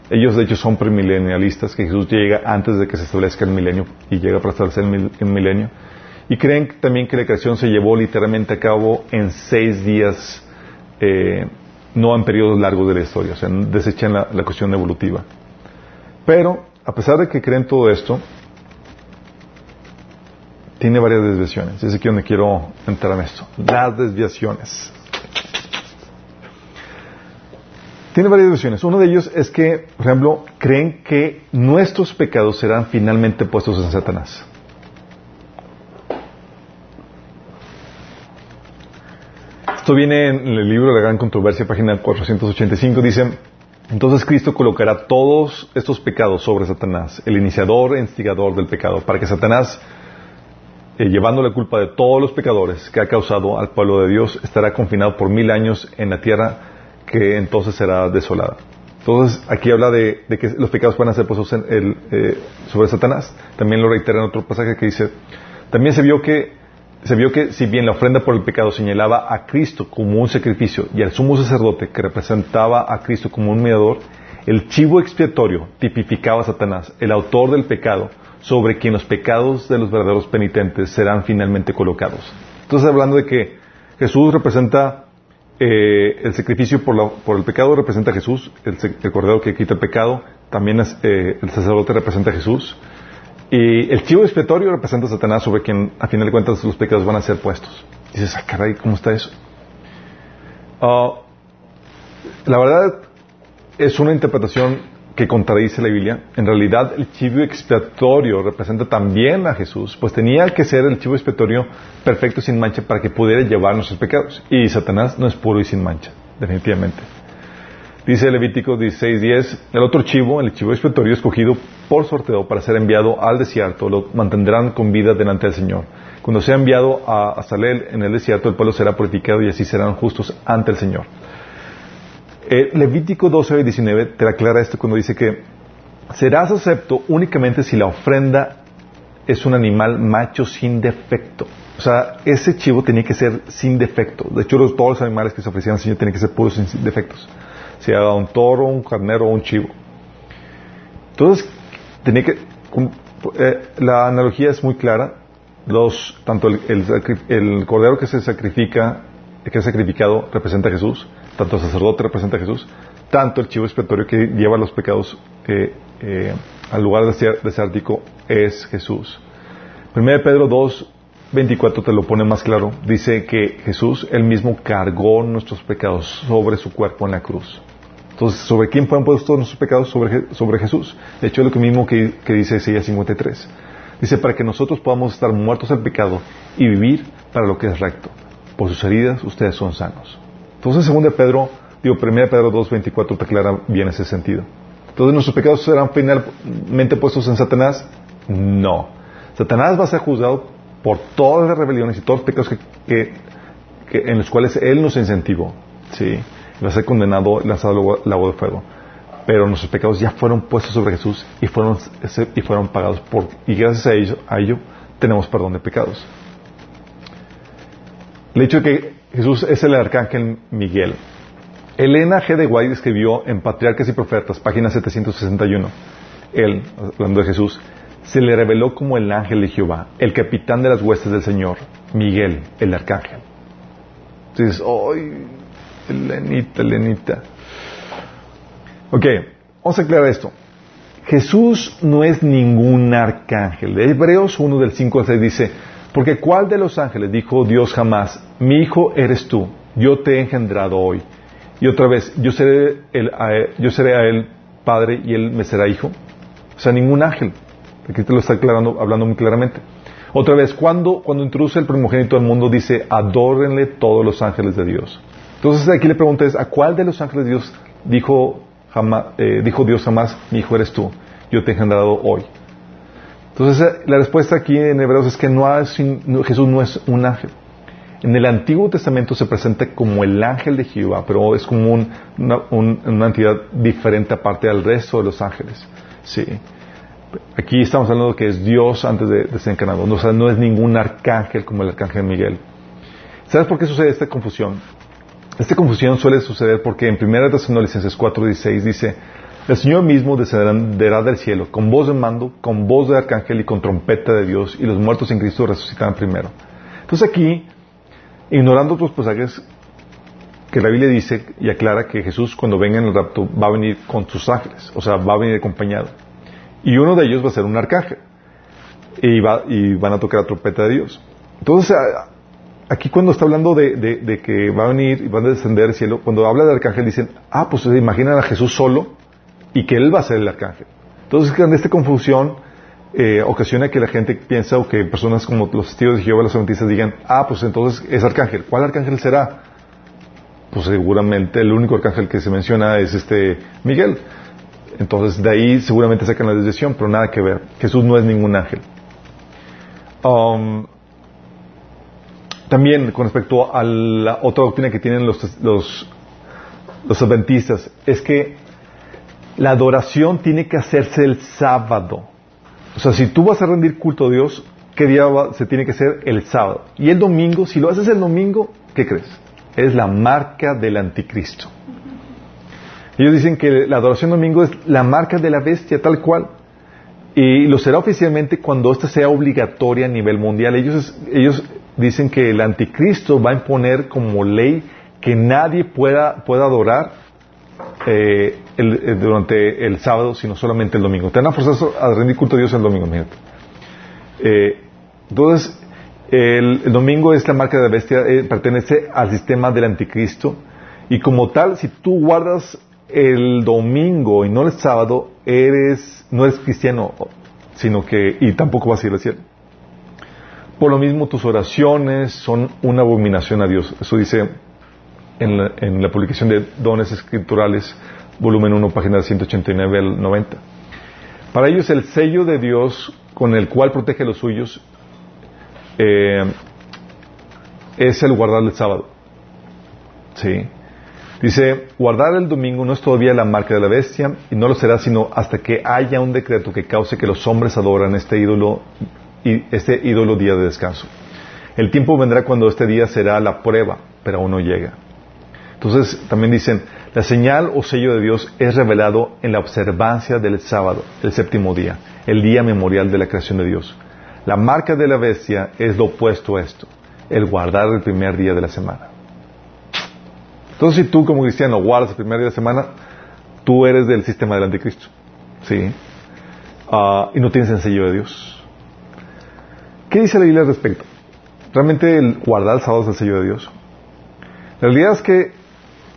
Ellos de hecho son premilenialistas, que Jesús llega antes de que se establezca el milenio y llega para establecer el milenio. Y creen también que la creación se llevó literalmente a cabo en seis días, eh, no en periodos largos de la historia, o sea, desechan la, la cuestión evolutiva. Pero a pesar de que creen todo esto, tiene varias desviaciones. Es aquí donde quiero entrar en esto. Las desviaciones. Tiene varias desviaciones. Uno de ellos es que, por ejemplo, creen que nuestros pecados serán finalmente puestos en Satanás. Esto viene en el libro de la gran controversia, página 485. Dice, entonces Cristo colocará todos estos pecados sobre Satanás, el iniciador e instigador del pecado, para que Satanás eh, llevando la culpa de todos los pecadores que ha causado al pueblo de Dios, estará confinado por mil años en la tierra que entonces será desolada. Entonces, aquí habla de, que los pecados van a ser puestos eh, sobre Satanás. También lo reitera en otro pasaje que dice, también se vio que se vio que si bien la ofrenda por el pecado señalaba a Cristo como un sacrificio y al sumo sacerdote que representaba a Cristo como un mediador, el chivo expiatorio tipificaba a Satanás, el autor del pecado, sobre quien los pecados de los verdaderos penitentes serán finalmente colocados. Entonces, hablando de que Jesús representa eh, el sacrificio por, el pecado, representa a Jesús, el, cordero que quita el pecado, también eh, el sacerdote representa a Jesús, y el chivo expiatorio representa a Satanás, sobre quien, a final de cuentas, los pecados van a ser puestos. dices, ah, caray, ¿cómo está eso? Ah, la verdad, es una interpretación que contradice la Biblia, en realidad el chivo expiatorio representa también a Jesús, pues tenía que ser el chivo expiatorio perfecto sin mancha para que pudiera llevar nuestros pecados. Y Satanás no es puro y sin mancha, definitivamente. Dice Levítico 16:10, el otro chivo, el chivo expiatorio escogido por sorteo para ser enviado al desierto, lo mantendrán con vida delante del Señor. Cuando sea enviado a, a Salel en el desierto, el pueblo será purificado y así serán justos ante el Señor. Eh, Levítico 12 y 19 te aclara esto cuando dice que serás acepto únicamente si la ofrenda es un animal macho sin defecto. O sea, ese chivo tenía que ser sin defecto. De hecho, todos los animales que se ofrecían al Señor tenían que ser puros sin defectos. Sea un toro, un carnero o un chivo. Entonces, tenía que... Eh, la analogía es muy clara. Los, tanto el, el cordero que se sacrifica, que es sacrificado, representa a Jesús tanto el sacerdote representa a Jesús, tanto el chivo expiatorio que lleva los pecados eh, al lugar desértico es Jesús. 1 Pedro 2, 24 te lo pone más claro. Dice que Jesús, él mismo cargó nuestros pecados sobre su cuerpo en la cruz. Entonces, ¿sobre quién fueron puestos nuestros pecados? Sobre, Jesús. De hecho, es lo mismo que, que dice Isaías 53. Dice, para que nosotros podamos estar muertos al pecado y vivir para lo que es recto. Por sus heridas ustedes son sanos. Entonces, según de Pedro, digo, 1 Pedro 2.24 te aclara bien ese sentido. Entonces, ¿nuestros pecados serán finalmente puestos en Satanás? No. Satanás va a ser juzgado por todas las rebeliones y todos los pecados que, en los cuales él nos incentivó. ¿sí? A ser condenado, lanzado al agua de fuego. Pero nuestros pecados ya fueron puestos sobre Jesús y fueron, y fueron pagados por, y gracias a ello, a tenemos perdón de pecados. El hecho de que Jesús es el arcángel Miguel. Elena G. de White escribió en Patriarcas y Profetas, página 761. Él, hablando de Jesús, se le reveló como el ángel de Jehová, el capitán de las huestes del Señor, Miguel, el arcángel. Entonces, ¡ay! Elenita, Elenita. Ok, vamos a aclarar esto. Jesús no es ningún arcángel. De Hebreos 1 del 5 al 6 dice, porque ¿cuál de los ángeles dijo Dios jamás, mi hijo eres tú, yo te he engendrado hoy? Y otra vez, yo seré, a él, yo seré a él padre y él me será hijo. O sea, ningún ángel. Aquí te lo está aclarando, hablando muy claramente. Otra vez, cuando, cuando introduce el primogénito al mundo, dice, adórenle todos los ángeles de Dios. Entonces aquí le preguntas, ¿a cuál de los ángeles de Dios dijo, jamás, eh, dijo Dios jamás, mi hijo eres tú, yo te he engendrado hoy? Entonces, eh, la respuesta aquí en Hebreos es que no Jesús no es un ángel. En el Antiguo Testamento se presenta como el ángel de Jehová, pero es como una, entidad diferente aparte del resto de los ángeles. Sí. Aquí estamos hablando de que es Dios antes de, de ser encarnado. O sea, no es ningún arcángel como el arcángel Miguel. ¿Sabes por qué sucede esta confusión? Esta confusión suele suceder porque en 1 Tesalonicenses 4.16 dice, el Señor mismo descenderá del cielo con voz de mando, con voz de arcángel y con trompeta de Dios, y los muertos en Cristo resucitarán primero. Entonces aquí, ignorando otros pasajes que la Biblia dice y aclara que Jesús cuando venga en el rapto va a venir con sus ángeles, o sea, va a venir acompañado. Y uno de ellos va a ser un arcángel. Y, va, y van a tocar la trompeta de Dios. Entonces, aquí cuando está hablando de, que va a venir y van a descender del cielo, cuando habla de arcángel dicen, ah, pues se imaginan a Jesús solo y que Él va a ser el arcángel. Entonces, en esta confusión eh, ocasiona que la gente piensa o que personas como los testigos de Jehová, los adventistas, digan, ah, pues entonces es arcángel. ¿Cuál arcángel será? Pues seguramente el único arcángel que se menciona es este Miguel. Entonces de ahí seguramente sacan la decisión, pero nada que ver. Jesús no es ningún ángel. Um, también con respecto a la otra doctrina que tienen los, los, los adventistas, es que la adoración tiene que hacerse el sábado. O sea, si tú vas a rendir culto a Dios, ¿qué día se tiene que hacer? El sábado. Y el domingo, si lo haces el domingo, ¿qué crees? Es la marca del anticristo. Ellos dicen que la adoración domingo es la marca de la bestia tal cual. Y lo será oficialmente cuando esta sea obligatoria a nivel mundial. Ellos, ellos dicen que el anticristo va a imponer como ley que nadie pueda, pueda adorar eh, eh, durante el sábado, sino solamente el domingo. Te van a forzar a rendir culto a Dios el domingo, eh, entonces, el, domingo es la marca de bestia, pertenece al sistema del anticristo, y como tal, si tú guardas el domingo y no el sábado, eres, no eres cristiano, sino que, y tampoco vas a ir al cielo. Por lo mismo, tus oraciones son una abominación a Dios. Eso dice en la, publicación de Dones Escriturales, volumen 1, página 189 al 90. Para ellos, el sello de Dios con el cual protege a los suyos eh, es el guardar el sábado. ¿Sí? Dice, guardar el domingo no es todavía la marca de la bestia y no lo será sino hasta que haya un decreto que cause que los hombres adoran este ídolo y este ídolo día de descanso. El tiempo vendrá cuando este día será la prueba, pero aún no llega. Entonces también dicen, la señal o sello de Dios es revelado en la observancia del sábado, el séptimo día, el día memorial de la creación de Dios. La marca de la bestia es lo opuesto a esto, el guardar el primer día de la semana. Entonces si tú como cristiano guardas el primer día de la semana, tú eres del sistema del anticristo. ¿Sí? Ah, y no tienes el sello de Dios. ¿Qué dice la Biblia al respecto? ¿Realmente el guardar el sábado es el sello de Dios? La realidad es que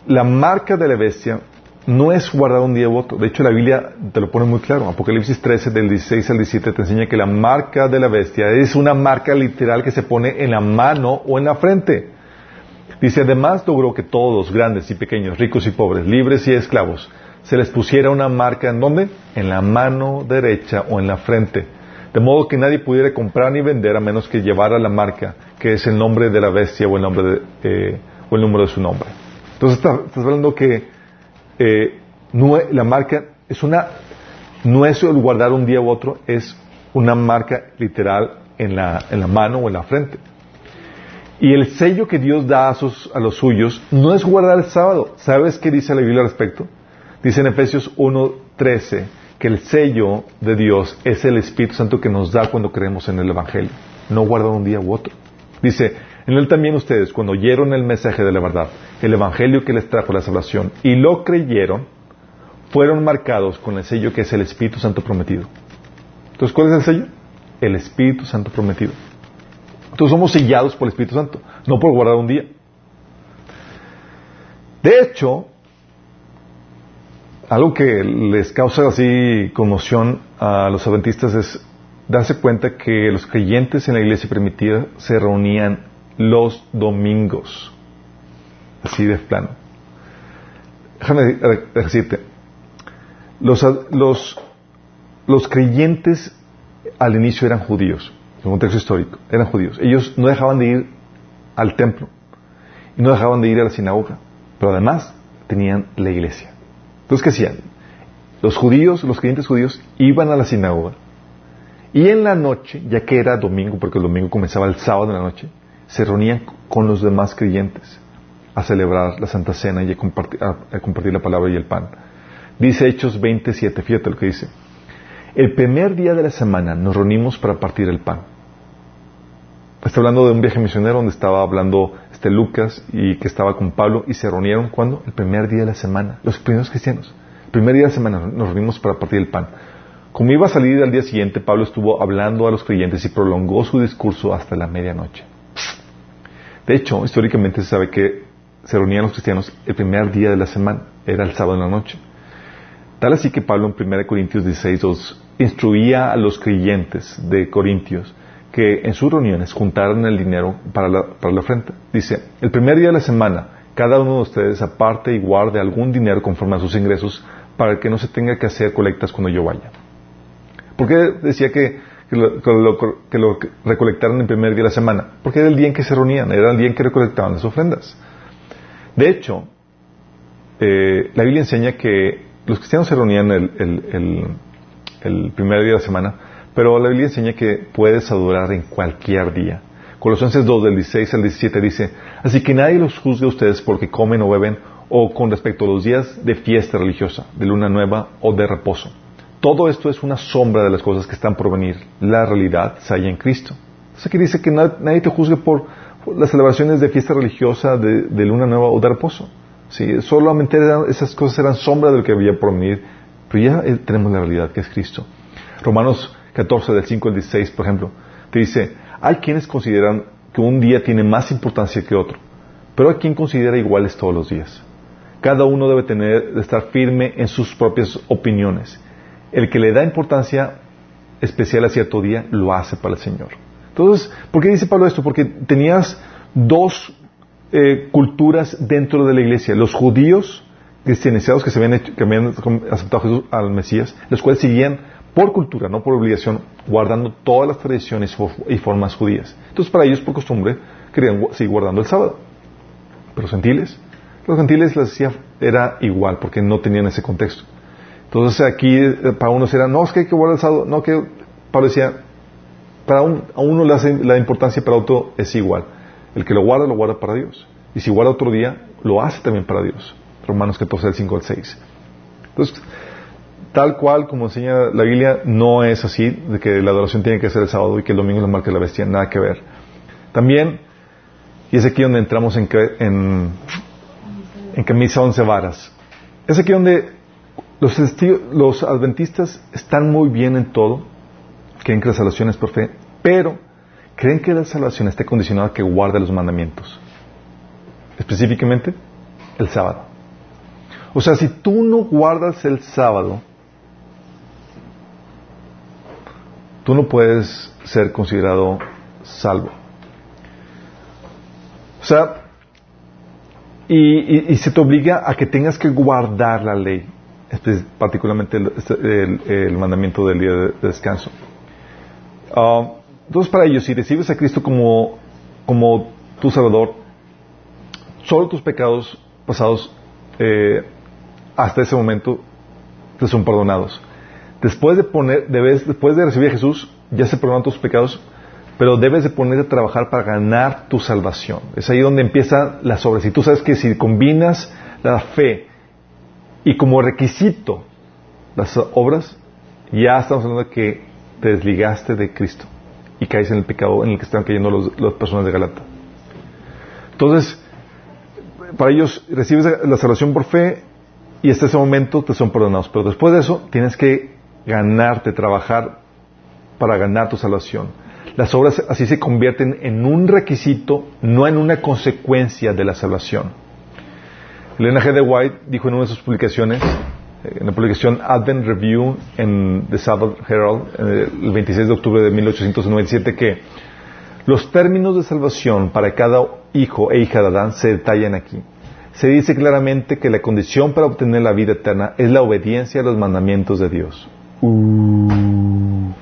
la marca de la bestia no es guardar un día u otro. De hecho, la Biblia te lo pone muy claro. Apocalipsis 13, del 16 al 17, te enseña que la marca de la bestia es una marca literal que se pone en la mano o en la frente. Dice, además logró que todos, grandes y pequeños, ricos y pobres, libres y esclavos, se les pusiera una marca en dónde? En la mano derecha o en la frente de modo que nadie pudiera comprar ni vender a menos que llevara la marca, que es el nombre de la bestia o el, nombre de, eh, o el número de su nombre. Entonces estás hablando que eh, no, la marca es una, no es el guardar un día u otro, es una marca literal en la, en la mano o en la frente. Y el sello que Dios da a, sus, a los suyos no es guardar el sábado. ¿Sabes qué dice la Biblia al respecto? Dice en Efesios 1.13 que el sello de Dios es el Espíritu Santo que nos da cuando creemos en el Evangelio, no guardar un día u otro. Dice, en él también ustedes, cuando oyeron el mensaje de la verdad, el Evangelio que les trajo la salvación, y lo creyeron, fueron marcados con el sello que es el Espíritu Santo prometido. Entonces, ¿cuál es el sello? El Espíritu Santo prometido. Entonces somos sellados por el Espíritu Santo, no por guardar un día. De hecho, algo que les causa así conmoción a los adventistas es darse cuenta que los creyentes en la iglesia primitiva se reunían los domingos. Así de plano. Déjame decirte, los, los, los creyentes al inicio eran judíos, en un contexto histórico, eran judíos. Ellos no dejaban de ir al templo y no dejaban de ir a la sinagoga, pero además tenían la iglesia. Entonces, ¿qué hacían? Los judíos, los creyentes judíos, iban a la sinagoga y en la noche, ya que era domingo, porque el domingo comenzaba el sábado en la noche, se reunían con los demás creyentes a celebrar la Santa Cena y a compartir, la palabra y el pan. Dice Hechos 27, fíjate lo que dice. El primer día de la semana nos reunimos para partir el pan. Está hablando de un viaje misionero donde estaba hablando este Lucas y que estaba con Pablo y se reunieron cuando? El primer día de la semana, los primeros cristianos. El primer día de la semana nos reunimos para partir el pan. Como iba a salir al día siguiente, Pablo estuvo hablando a los creyentes y prolongó su discurso hasta la medianoche. De hecho, históricamente se sabe que se reunían los cristianos el primer día de la semana, era el sábado en la noche. Tal así que Pablo en 1 Corintios 16 instruía a los creyentes de Corintios que en sus reuniones juntaran el dinero para la, para la ofrenda. Dice, el primer día de la semana, cada uno de ustedes aparte y guarde algún dinero conforme a sus ingresos para que no se tenga que hacer colectas cuando yo vaya. ¿Por qué decía que, lo, recolectaran el primer día de la semana? Porque era el día en que se reunían, era el día en que recolectaban las ofrendas. De hecho, eh, la Biblia enseña que los cristianos se reunían el, el primer día de la semana, pero la Biblia enseña que puedes adorar en cualquier día. Colosenses 2, del 16 al 17 dice, Así que nadie los juzgue a ustedes porque comen o beben, o con respecto a los días de fiesta religiosa, de luna nueva o de reposo. Todo esto es una sombra de las cosas que están por venir. La realidad se halla en Cristo. Entonces aquí dice que nadie te juzgue por las celebraciones de fiesta religiosa, de, luna nueva o de reposo. Sí, solamente esas cosas eran sombra de lo que había por venir, pero ya eh, tenemos la realidad que es Cristo. Romanos 14, del 5 al 16, por ejemplo, te dice, hay quienes consideran que un día tiene más importancia que otro, pero hay quien considera iguales todos los días. Cada uno debe tener, estar firme en sus propias opiniones. El que le da importancia especial a cierto día, lo hace para el Señor. Entonces, ¿por qué dice Pablo esto? Porque tenías dos eh, culturas dentro de la iglesia. Los judíos cristianizados que se habían, que habían aceptado a Jesús al Mesías, los cuales seguían por cultura, no por obligación, guardando todas las tradiciones y formas judías. Entonces, para ellos, por costumbre, querían seguir guardando el sábado. Pero los gentiles, los gentiles les decía, era igual, porque no tenían ese contexto. Entonces, aquí, eh, para unos era, no, es que hay que guardar el sábado, no, que, Pablo decía, para un, a uno la importancia, para otro es igual. El que lo guarda, lo guarda para Dios. Y si guarda otro día, lo hace también para Dios. Romanos 14, del 5 al 6. Entonces, tal cual como enseña la Biblia, no es así, de que la adoración tiene que ser el sábado y que el domingo es la marca de la bestia, nada que ver. También, y es aquí donde entramos en, en, en camisa once varas, es aquí donde los, los adventistas están muy bien en todo, creen que la salvación es por fe, pero creen que la salvación está condicionada a que guarde los mandamientos, específicamente el sábado. O sea, si tú no guardas el sábado, tú no puedes ser considerado salvo. O sea, y, se te obliga a que tengas que guardar la ley, particularmente este, el, mandamiento del día de, descanso. Ah, entonces, para ellos, si recibes a Cristo como, como tu Salvador, solo tus pecados pasados eh, hasta ese momento te son perdonados. Después de poner, debes, después de recibir a Jesús, ya se perdonan tus pecados, pero debes de ponerte a trabajar para ganar tu salvación. Es ahí donde empieza las obras. Y tú sabes que si combinas la fe y como requisito las obras, ya estamos hablando de que te desligaste de Cristo y caes en el pecado en el que están cayendo las personas de Galata. Entonces, para ellos recibes la salvación por fe y hasta ese momento te son perdonados. Pero después de eso tienes que ganarte, trabajar para ganar tu salvación. Las obras así se convierten en un requisito, no en una consecuencia de la salvación. Elena G. de White dijo en una de sus publicaciones, eh, en la publicación Advent Review en The Sabbath Herald, eh, el 26 de octubre de 1897, que los términos de salvación para cada hijo e hija de Adán se detallan aquí. Se dice claramente que la condición para obtener la vida eterna es la obediencia a los mandamientos de Dios. Uh.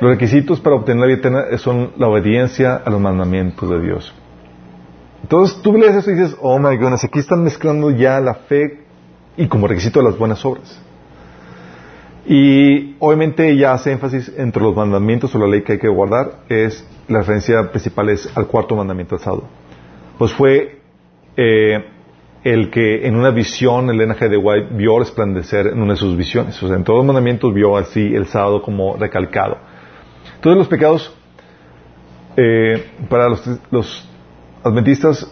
Los requisitos para obtener la vida eterna son la obediencia a los mandamientos de Dios. Entonces tú lees eso y dices, oh my goodness, aquí están mezclando ya la fe y como requisito las buenas obras. Y obviamente ya hace énfasis entre los mandamientos o la ley que hay que guardar, es la referencia principal es al cuarto mandamiento alzado. Pues fue eh, el que en una visión el G. de White vio resplandecer en una de sus visiones. O sea, en todos los mandamientos vio así el sábado como recalcado. Todos los pecados eh, para los, adventistas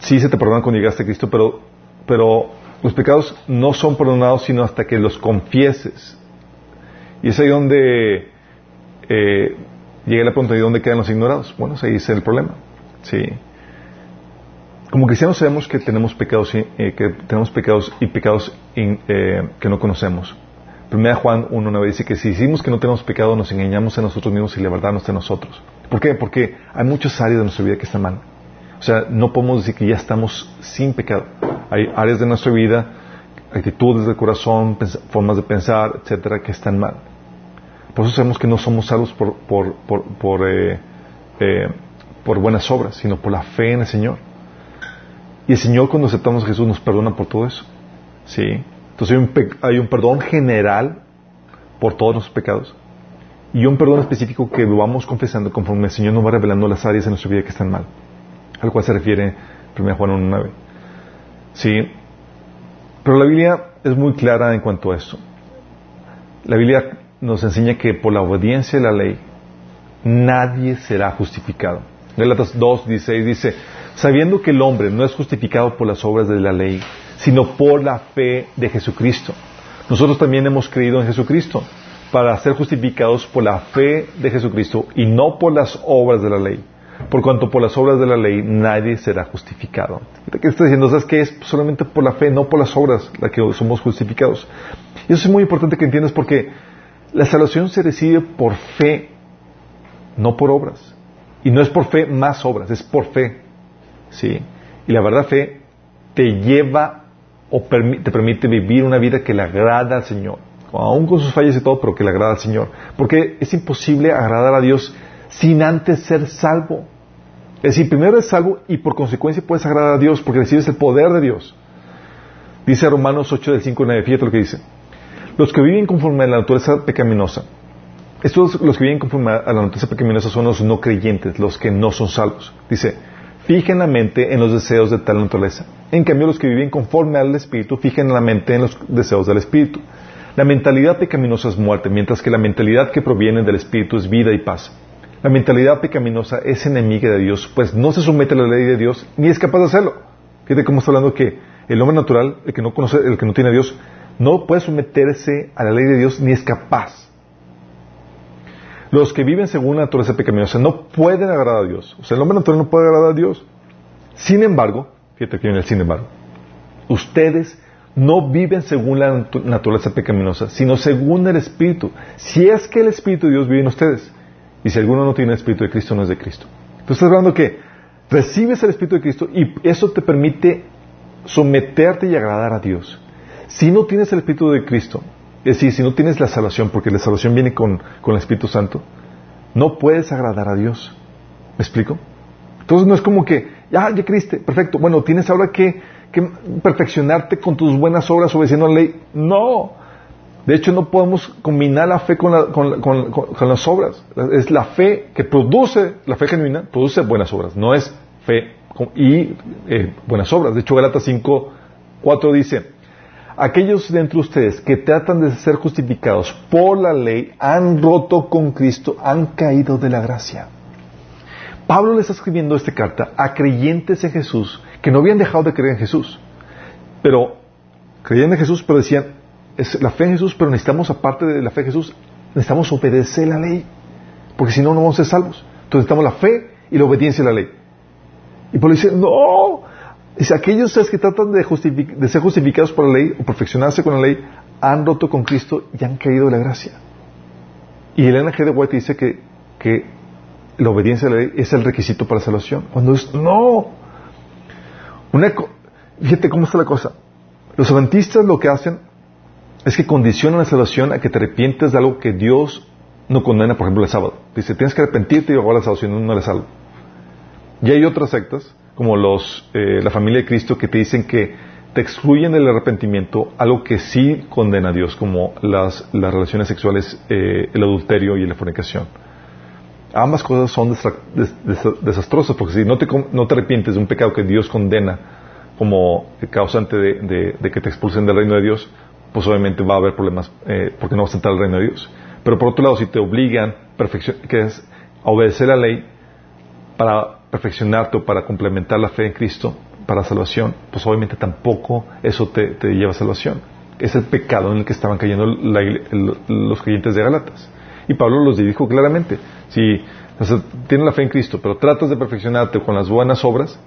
sí se te perdonan cuando llegaste a Cristo, pero, pero Los pecados no son perdonados sino hasta que los confieses. Y es ahí donde eh, llega la pregunta, ¿y dónde quedan los ignorados? Bueno, ahí es el problema. Sí. Como cristianos sabemos que tenemos pecados, eh, que tenemos pecados y pecados eh, que no conocemos. Primera Juan 1.9 dice que si decimos que no tenemos pecado, nos engañamos a nosotros mismos y la verdad no está en nosotros. ¿Por qué? Porque hay muchas áreas de nuestra vida que están mal. O sea, no podemos decir que ya estamos sin pecado. Hay áreas de nuestra vida, actitudes del corazón, formas de pensar, etcétera, que están mal. Por eso sabemos que no somos salvos por, por, por, eh, eh, por buenas obras, sino por la fe en el Señor. Y el Señor cuando aceptamos a Jesús nos perdona por todo eso. ¿Sí? Entonces hay un, hay un perdón general por todos los pecados y un perdón específico que lo vamos confesando conforme el Señor nos va revelando las áreas de nuestra vida que están mal, al cual se refiere 1 Juan 1.9. ¿Sí? Pero la Biblia es muy clara en cuanto a esto. La Biblia nos enseña que por la obediencia a la ley nadie será justificado. Galatas 2.16 dice, sabiendo que el hombre no es justificado por las obras de la ley, sino por la fe de Jesucristo. Nosotros también hemos creído en Jesucristo para ser justificados por la fe de Jesucristo y no por las obras de la ley. Por cuanto por las obras de la ley nadie será justificado. ¿Qué está diciendo? ¿Sabes que es solamente por la fe, no por las obras, la que somos justificados? Y eso es muy importante que entiendas porque la salvación se recibe por fe, no por obras. Y no es por fe más obras, es por fe. ¿Sí? Y la verdad fe te lleva o te permite vivir una vida que le agrada al Señor, aún con sus fallas y todo, pero que le agrada al Señor. Porque es imposible agradar a Dios sin antes ser salvo. Es decir, primero eres salvo y por consecuencia puedes agradar a Dios porque recibes el poder de Dios. Dice Romanos 8 del 5 9, fíjate lo que dice. Los que viven conforme a la naturaleza pecaminosa, estos los que viven conforme a la naturaleza pecaminosa son los no creyentes, los que no son salvos. Dice, fijen la mente en los deseos de tal naturaleza. En cambio, los que viven conforme al Espíritu fijen la mente en los deseos del Espíritu. La mentalidad pecaminosa es muerte, mientras que la mentalidad que proviene del Espíritu es vida y paz. La mentalidad pecaminosa es enemiga de Dios, pues no se somete a la ley de Dios ni es capaz de hacerlo. Fíjate cómo está hablando que el hombre natural, el que no conoce, el que no tiene a Dios, no puede someterse a la ley de Dios ni es capaz. Los que viven según la naturaleza pecaminosa no pueden agradar a Dios. O sea, el hombre natural no puede agradar a Dios. Sin embargo, fíjate que viene el sin embargo, ustedes no viven según la naturaleza pecaminosa, sino según el Espíritu. Si es que el Espíritu de Dios vive en ustedes. Y si alguno no tiene el Espíritu de Cristo, no es de Cristo. Entonces hablando que recibes el Espíritu de Cristo y eso te permite someterte y agradar a Dios. Si no tienes el Espíritu de Cristo, es decir, si no tienes la salvación, porque la salvación viene con, el Espíritu Santo, no puedes agradar a Dios. ¿Me explico? Entonces no es como que, ya, ya creíste, perfecto. Bueno, tienes ahora que, perfeccionarte con tus buenas obras obedeciendo la ley. No. De hecho, no podemos combinar la fe con, las obras. Es la fe que produce, la fe genuina, produce buenas obras. No es fe y eh, buenas obras. De hecho, Galatas 5, 4 dice, aquellos de entre ustedes que tratan de ser justificados por la ley han roto con Cristo, han caído de la gracia. Pablo le está escribiendo esta carta a creyentes en Jesús que no habían dejado de creer en Jesús, pero creían en Jesús, pero decían, es la fe en Jesús, pero necesitamos, aparte de la fe en Jesús, necesitamos obedecer la ley, porque si no, no vamos a ser salvos. Entonces necesitamos la fe y la obediencia a la ley. Y Pablo dice, no, Dice, aquellos que tratan de, ser justificados por la ley o perfeccionarse con la ley han roto con Cristo y han caído de la gracia. Y Elena G. de White dice que, que la obediencia a la ley es el requisito para la salvación. Cuando es, no. Una, fíjate cómo está la cosa. Los adventistas lo que hacen es que condicionan la salvación a que te arrepientes de algo que Dios no condena, por ejemplo, el sábado. Dice, tienes que arrepentirte y luego la salvación, no la salvo. Y hay otras sectas como los, eh, la familia de Cristo que te dicen que te excluyen del arrepentimiento algo que sí condena a Dios, como las, las relaciones sexuales, eh, el adulterio y la fornicación. Ambas cosas son desastrosas, porque si no te, no te arrepientes de un pecado que Dios condena como causante de, que te expulsen del reino de Dios, pues obviamente va a haber problemas eh, porque no vas a entrar al reino de Dios. Pero por otro lado, si te obligan que es a obedecer la ley para perfeccionarte o para complementar la fe en Cristo, para salvación, pues obviamente tampoco eso te, lleva a salvación. Es el pecado en el que estaban cayendo los creyentes de Galatas. Y Pablo los dijo claramente, si tienes la fe en Cristo, pero tratas de perfeccionarte con las buenas obras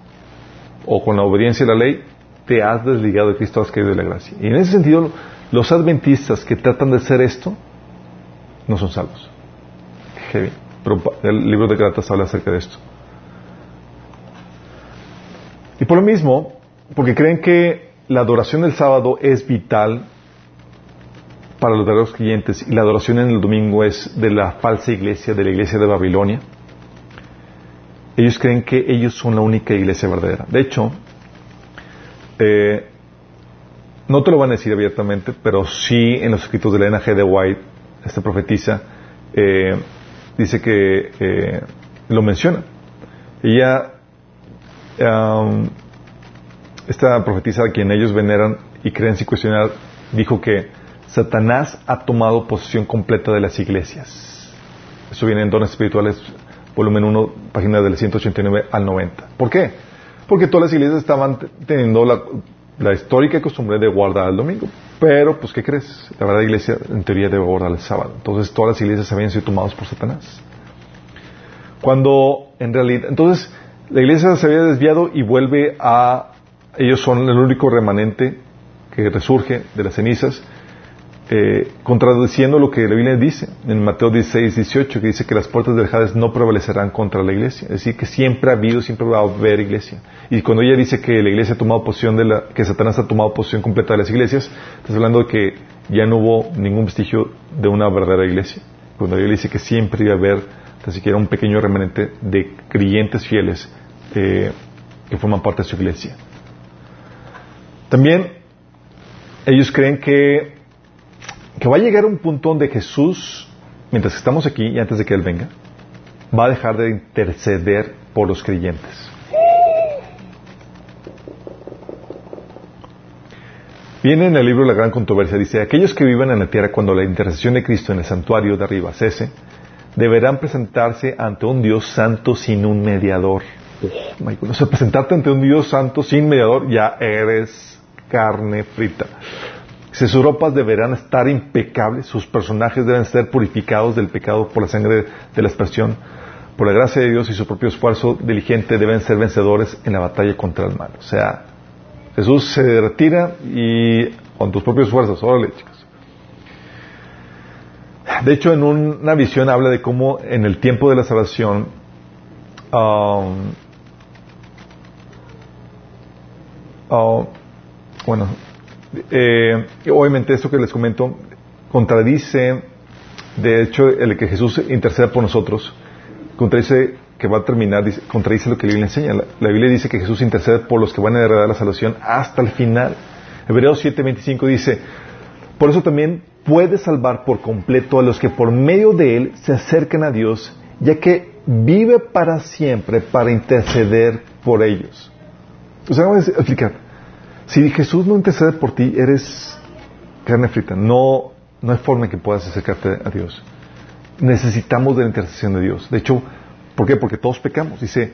o con la obediencia a la ley, te has desligado de Cristo, has caído de la gracia. Y en ese sentido, los adventistas que tratan de hacer esto, no son salvos. Pero el libro de Galatas habla acerca de esto. Y por lo mismo, porque creen que la adoración del sábado es vital para los verdaderos clientes y la adoración en el domingo es de la falsa iglesia, de la iglesia de Babilonia, ellos creen que ellos son la única iglesia verdadera. De hecho, eh, no te lo van a decir abiertamente, pero sí en los escritos de la NG de White, esta profetisa, eh, dice que eh, lo menciona. Ella, esta profetisa a quien ellos veneran y creen sin cuestionar, dijo que Satanás ha tomado posesión completa de las iglesias. Eso viene en Dones Espirituales, volumen 1, página del 189 al 90. ¿Por qué? Porque todas las iglesias estaban teniendo la, histórica costumbre de guardar el domingo. Pero, pues, ¿qué crees? La verdad, la iglesia en teoría debe guardar el sábado. Entonces, todas las iglesias habían sido tomadas por Satanás. Cuando, en realidad, entonces, la iglesia se había desviado y vuelve a, ellos son el único remanente que resurge de las cenizas eh, contradiciendo lo que la Biblia dice en Mateo 16, 18, que dice que las puertas del Hades no prevalecerán contra la iglesia. Es decir, que siempre ha habido, siempre va a haber iglesia. Y cuando ella dice que la iglesia ha tomado posición de la, que Satanás ha tomado posición completa de las iglesias, estás hablando de que ya no hubo ningún vestigio de una verdadera iglesia. Cuando ella dice que siempre iba a haber, tan siquiera un pequeño remanente de creyentes fieles eh, que forman parte de su iglesia. También ellos creen que que va a llegar un punto donde Jesús, mientras estamos aquí y antes de que Él venga, va a dejar de interceder por los creyentes. Viene en el libro La Gran Controversia, dice, aquellos que viven en la tierra cuando la intercesión de Cristo en el santuario de arriba cese, deberán presentarse ante un Dios santo sin un mediador. o sea, presentarte ante un Dios santo sin mediador, ya eres carne frita sus ropas deberán estar impecables, sus personajes deben ser purificados del pecado por la sangre de la expresión, por la gracia de Dios y su propio esfuerzo diligente deben ser vencedores en la batalla contra el mal. O sea, Jesús se retira y con tus propios esfuerzos, órale chicos. De hecho, en una visión habla de cómo en el tiempo de la salvación, um, uh, bueno, eh, obviamente esto que les comento contradice, de hecho, el que Jesús interceda por nosotros, contradice que va a terminar, contradice lo que la Biblia enseña. La, Biblia dice que Jesús intercede por los que van a heredar la salvación hasta el final. Hebreos 7:25 dice, por eso también puede salvar por completo a los que por medio de Él se acercan a Dios, ya que vive para siempre para interceder por ellos. O vamos a explicar. Si Jesús no intercede por ti, eres carne frita. No, no hay forma en que puedas acercarte a Dios. Necesitamos de la intercesión de Dios. De hecho, ¿por qué? Porque todos pecamos. Dice,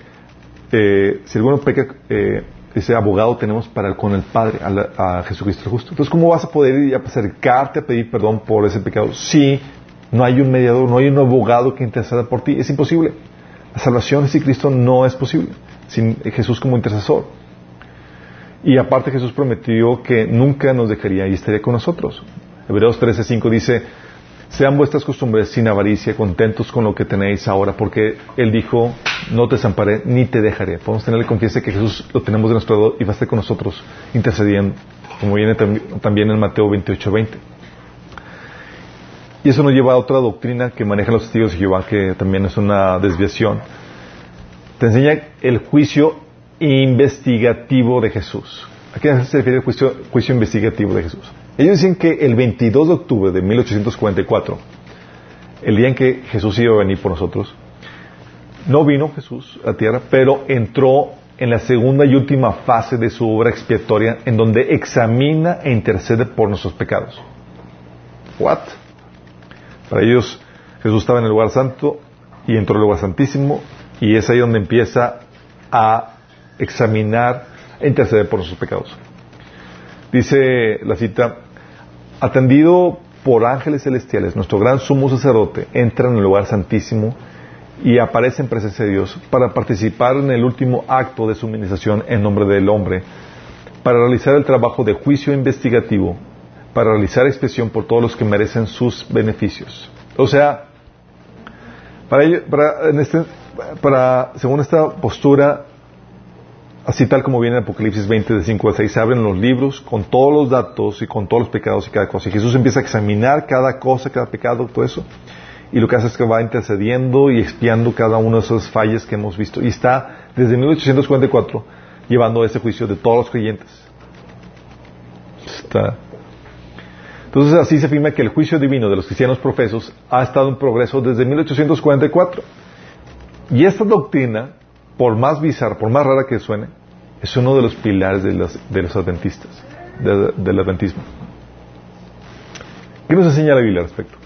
eh, si alguno peca, eh, ese abogado tenemos para con el Padre, a, Jesucristo justo. Entonces, ¿cómo vas a poder a acercarte a pedir perdón por ese pecado? Si no hay un mediador, no hay un abogado que interceda por ti. Es imposible. La salvación sin Cristo no es posible sin Jesús como intercesor. Y aparte Jesús prometió que nunca nos dejaría y estaría con nosotros. Hebreos 13:5 dice, sean vuestras costumbres sin avaricia, contentos con lo que tenéis ahora, porque Él dijo, no te desamparé ni te dejaré. Podemos tenerle confianza que Jesús lo tenemos de nuestro lado y va a estar con nosotros intercediendo, como viene también en Mateo 28:20. Y eso nos lleva a otra doctrina que manejan los testigos de Jehová, que también es una desviación. Te enseña el juicio investigativo de Jesús. ¿A qué se refiere el juicio investigativo de Jesús? Ellos dicen que el 22 de octubre de 1844, el día en que Jesús iba a venir por nosotros, no vino Jesús a tierra, pero entró en la segunda y última fase de su obra expiatoria, en donde examina e intercede por nuestros pecados. ¿What? Para ellos, Jesús estaba en el lugar santo y entró al lugar santísimo, y es ahí donde empieza a examinar e interceder por sus pecados. Dice la cita, atendido por ángeles celestiales, nuestro gran sumo sacerdote entra en el lugar santísimo y aparece en presencia de Dios para participar en el último acto de su administración en nombre del hombre, para realizar el trabajo de juicio investigativo, para realizar expresión por todos los que merecen sus beneficios. O sea, para, este, para, según esta postura, así tal como viene en Apocalipsis 20, de 5 a 6, se abren los libros con todos los datos y con todos los pecados y cada cosa. Y Jesús empieza a examinar cada cosa, cada pecado, todo eso. Y lo que hace es que va intercediendo y expiando cada una de esas fallas que hemos visto. Y está desde 1844 llevando ese juicio de todos los creyentes. Está. Entonces así se afirma que el juicio divino de los cristianos profesos ha estado en progreso desde 1844. Y esta doctrina, por más bizarra, por más rara que suene, es uno de los pilares de los, de los adventistas, del adventismo. ¿Qué nos enseña la Biblia al respecto?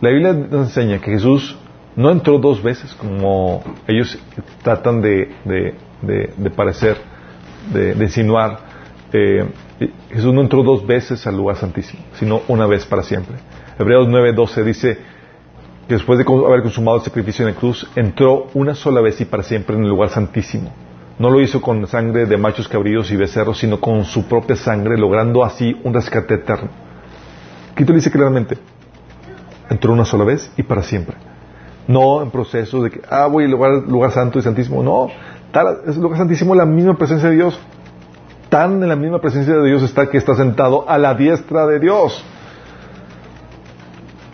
La Biblia nos enseña que Jesús no entró dos veces como ellos tratan de, parecer, de, insinuar. Eh, Jesús no entró dos veces al lugar santísimo, sino una vez para siempre. Hebreos 9:12 dice después de haber consumado el sacrificio en la cruz, entró una sola vez y para siempre en el lugar santísimo. No lo hizo con sangre de machos cabríos y becerros, sino con su propia sangre, logrando así un rescate eterno. Aquí te dice claramente, entró una sola vez y para siempre. No en proceso de que, ah, voy al lugar, lugar santo y santísimo. No, tal, es el lugar santísimo la misma presencia de Dios. Tan en la misma presencia de Dios está que está sentado a la diestra de Dios.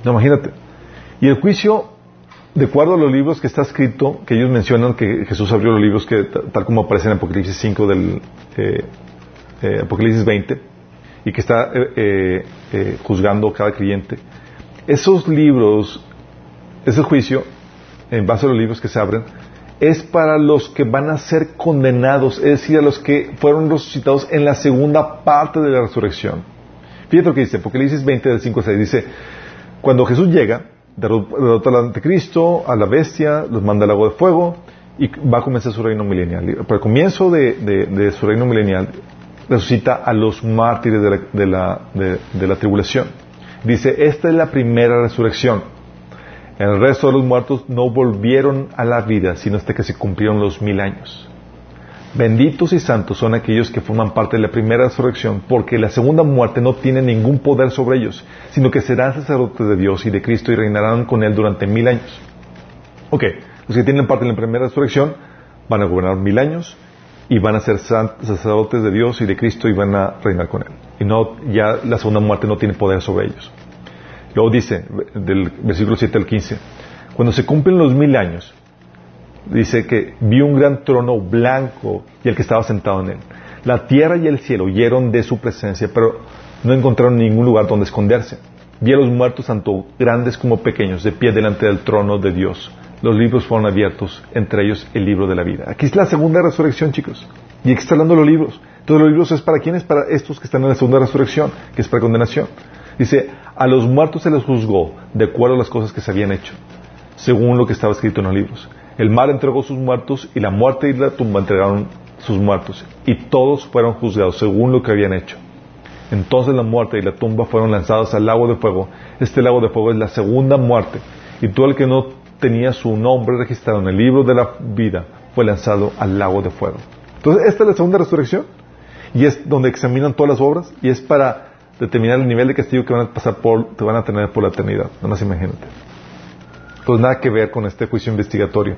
No, imagínate. Y el juicio, de acuerdo a los libros que está escrito, que ellos mencionan que Jesús abrió los libros que tal como aparece en Apocalipsis 5 del eh, eh, Apocalipsis 20, y que está eh, juzgando cada creyente, esos libros, ese juicio, en base a los libros que se abren, es para los que van a ser condenados, es decir, a los que fueron resucitados en la segunda parte de la resurrección. Fíjate lo que dice, dices 20 del 5 al 6, dice, cuando Jesús llega, derrota al anticristo, a la bestia, los manda al agua de fuego y va a comenzar su reino milenial. Para el comienzo de, su reino milenial, resucita a los mártires de la tribulación. Dice, esta es la primera resurrección. El resto de los muertos no volvieron a la vida, sino hasta que se cumplieron los mil años. Benditos y santos son aquellos que forman parte de la primera resurrección, porque la segunda muerte no tiene ningún poder sobre ellos, sino que serán sacerdotes de Dios y de Cristo y reinarán con Él durante mil años. Ok, los que tienen parte de la primera resurrección van a gobernar mil años y van a ser sacerdotes de Dios y de Cristo y van a reinar con Él y no, ya la segunda muerte no tiene poder sobre ellos. Luego dice, del versículo 7 al 15, cuando se cumplen los mil años, dice que vi un gran trono blanco y el que estaba sentado en él. La tierra y el cielo huyeron de su presencia, pero no encontraron ningún lugar donde esconderse. Vi a los muertos, tanto grandes como pequeños, de pie delante del trono de Dios. Los libros fueron abiertos, entre ellos el libro de la vida. Aquí es la segunda resurrección, chicos. Y aquí está hablando los libros. Todos los libros es para quiénes? Para estos que están en la segunda resurrección, que es para condenación. Dice, a los muertos se les juzgó de acuerdo a las cosas que se habían hecho, según lo que estaba escrito en los libros. El mar entregó sus muertos y la muerte y la tumba entregaron sus muertos. Y todos fueron juzgados según lo que habían hecho. Entonces la muerte y la tumba fueron lanzados al lago de fuego. Este lago de fuego es la segunda muerte. Y todo el que no tenía su nombre registrado en el libro de la vida fue lanzado al lago de fuego. Entonces, esta es la segunda resurrección y es donde examinan todas las obras y es para determinar el nivel de castigo que van a pasar por, te van a tener por la eternidad. Nada más imagínate. Pues nada que ver con este juicio investigatorio.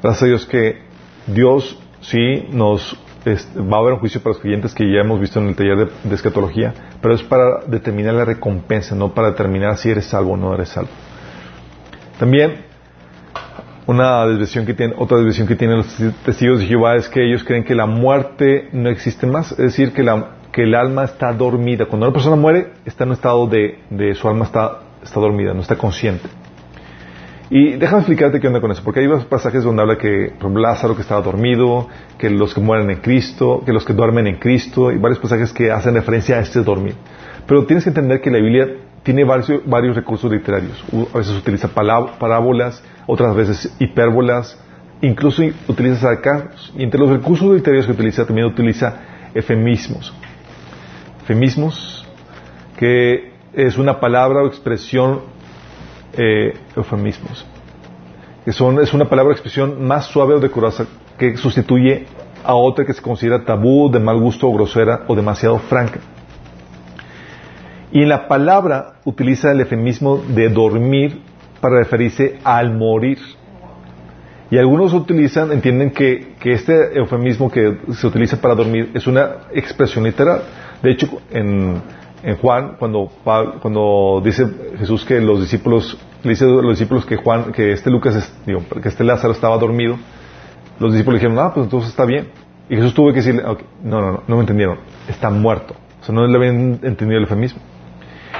Gracias a Dios que Dios sí nos va a haber un juicio para los creyentes que ya hemos visto en el taller de, de, escatología, pero es para determinar la recompensa, no para determinar si eres salvo o no eres salvo. También una desviación que tiene, otra desviación que tienen los testigos de Jehová es que ellos creen que la muerte no existe más, es decir, que, que el alma está dormida. Cuando una persona muere, está en un estado de, de su alma está, está dormida, no está consciente. Y déjame explicarte qué onda con eso, porque hay varios pasajes donde habla que Lázaro que estaba dormido, que los que mueren en Cristo, que los que duermen en Cristo, y varios pasajes que hacen referencia a este dormir. Pero tienes que entender que la Biblia tiene varios, varios recursos literarios. A veces utiliza parábolas, otras veces hipérbolas, incluso utiliza sarcasmos. Y entre los recursos literarios que utiliza también utiliza efemismos. Efemismos que es una palabra o expresión eh, eufemismos que son, es una palabra o expresión más suave o decorosa que sustituye a otra que se considera tabú, de mal gusto, grosera o demasiado franca. Y en la palabra utiliza el efemismo de dormir para referirse al morir. Y algunos utilizan, entienden que, que, este eufemismo que se utiliza para dormir es una expresión literal. De hecho, en, en Juan, cuando, cuando dice Jesús que los discípulos, le dice a los discípulos que Juan, que este Lucas, digo, que este Lázaro estaba dormido, los discípulos dijeron, ah, pues entonces está bien. Y Jesús tuvo que decirle, no, no, no, no me entendieron, está muerto. O sea, no le habían entendido el eufemismo.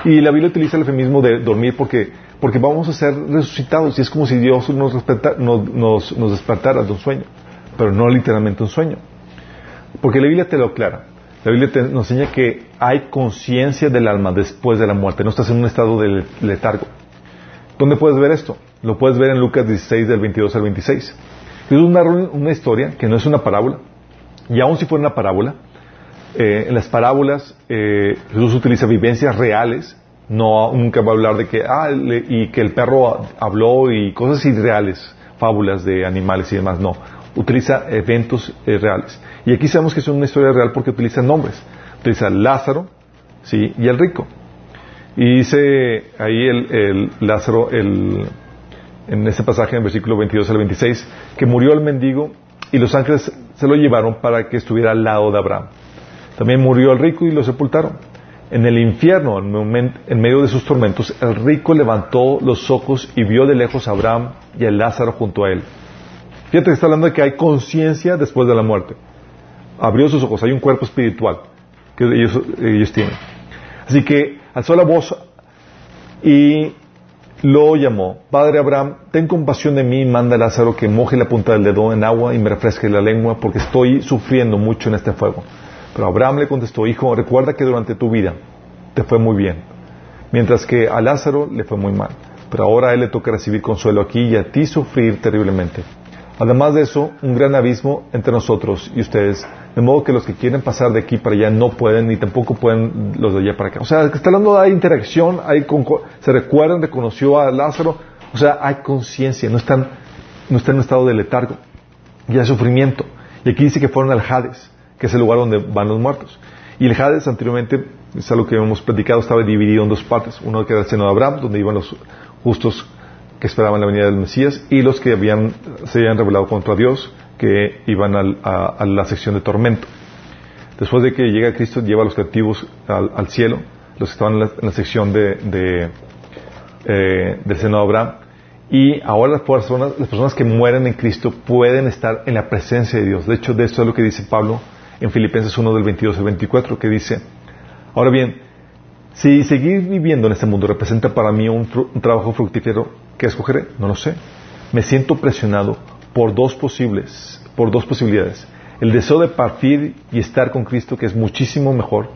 Y la Biblia utiliza el eufemismo de dormir porque, porque vamos a ser resucitados y es como si Dios nos, nos, nos despertara de un sueño, pero no literalmente un sueño. Porque la Biblia te lo aclara. La Biblia nos enseña que hay conciencia del alma después de la muerte, no estás en un estado de letargo. ¿Dónde puedes ver esto? Lo puedes ver en Lucas 16 del 22 al 26. Es una, una historia que no es una parábola, y aun si fuera una parábola, eh, en las parábolas eh, Jesús utiliza vivencias reales, no nunca va a hablar de que ah, y que el perro habló y cosas irreales, fábulas de animales y demás, no, utiliza eventos eh, reales. Y aquí sabemos que es una historia real porque utiliza nombres, utiliza Lázaro, sí, y el rico. Y dice ahí el, Lázaro, el, en ese pasaje, en el versículo 22 al 26, que murió el mendigo y los ángeles se lo llevaron para que estuviera al lado de Abraham. También murió el rico y lo sepultaron. En el infierno, en medio de sus tormentos, el rico levantó los ojos y vio de lejos a Abraham y a Lázaro junto a él. Fíjate que está hablando de que hay conciencia después de la muerte. Abrió sus ojos, hay un cuerpo espiritual que ellos, tienen. Así que alzó la voz y lo llamó, Padre Abraham, ten compasión de mí manda a Lázaro que moje la punta del dedo en agua y me refresque la lengua porque estoy sufriendo mucho en este fuego. Pero Abraham le contestó, Hijo, recuerda que durante tu vida te fue muy bien, mientras que a Lázaro le fue muy mal. Pero ahora a él le toca recibir consuelo aquí y a ti sufrir terriblemente. Además de eso, un gran abismo entre nosotros y ustedes, de modo que los que quieren pasar de aquí para allá no pueden, ni tampoco pueden los de allá para acá. O sea, está hablando de interacción, hay se recuerdan, reconoció a Lázaro, o sea, hay conciencia, no están, no están en un estado de letargo, y hay sufrimiento. Y aquí dice que fueron al Hades, que es el lugar donde van los muertos. Y el Hades anteriormente, es algo que hemos platicado, estaba dividido en dos partes. Uno que era el seno de Abraham, donde iban los justos que esperaban la venida del Mesías y los que habían, se habían revelado contra Dios, que iban a, la sección de tormento. Después de que llega Cristo, lleva a los cautivos al, cielo, los que estaban en la, sección de, eh, del seno de Abraham, y ahora las personas, las personas que mueren en Cristo pueden estar en la presencia de Dios. De hecho, de esto es lo que dice Pablo en Filipenses 1 del 22 al 24, que dice, ahora bien, si seguir viviendo en este mundo representa para mí un trabajo fructífero, ¿Qué escogeré? No lo sé. Me siento presionado por dos posibles, por dos posibilidades. El deseo de partir y estar con Cristo, que es muchísimo mejor,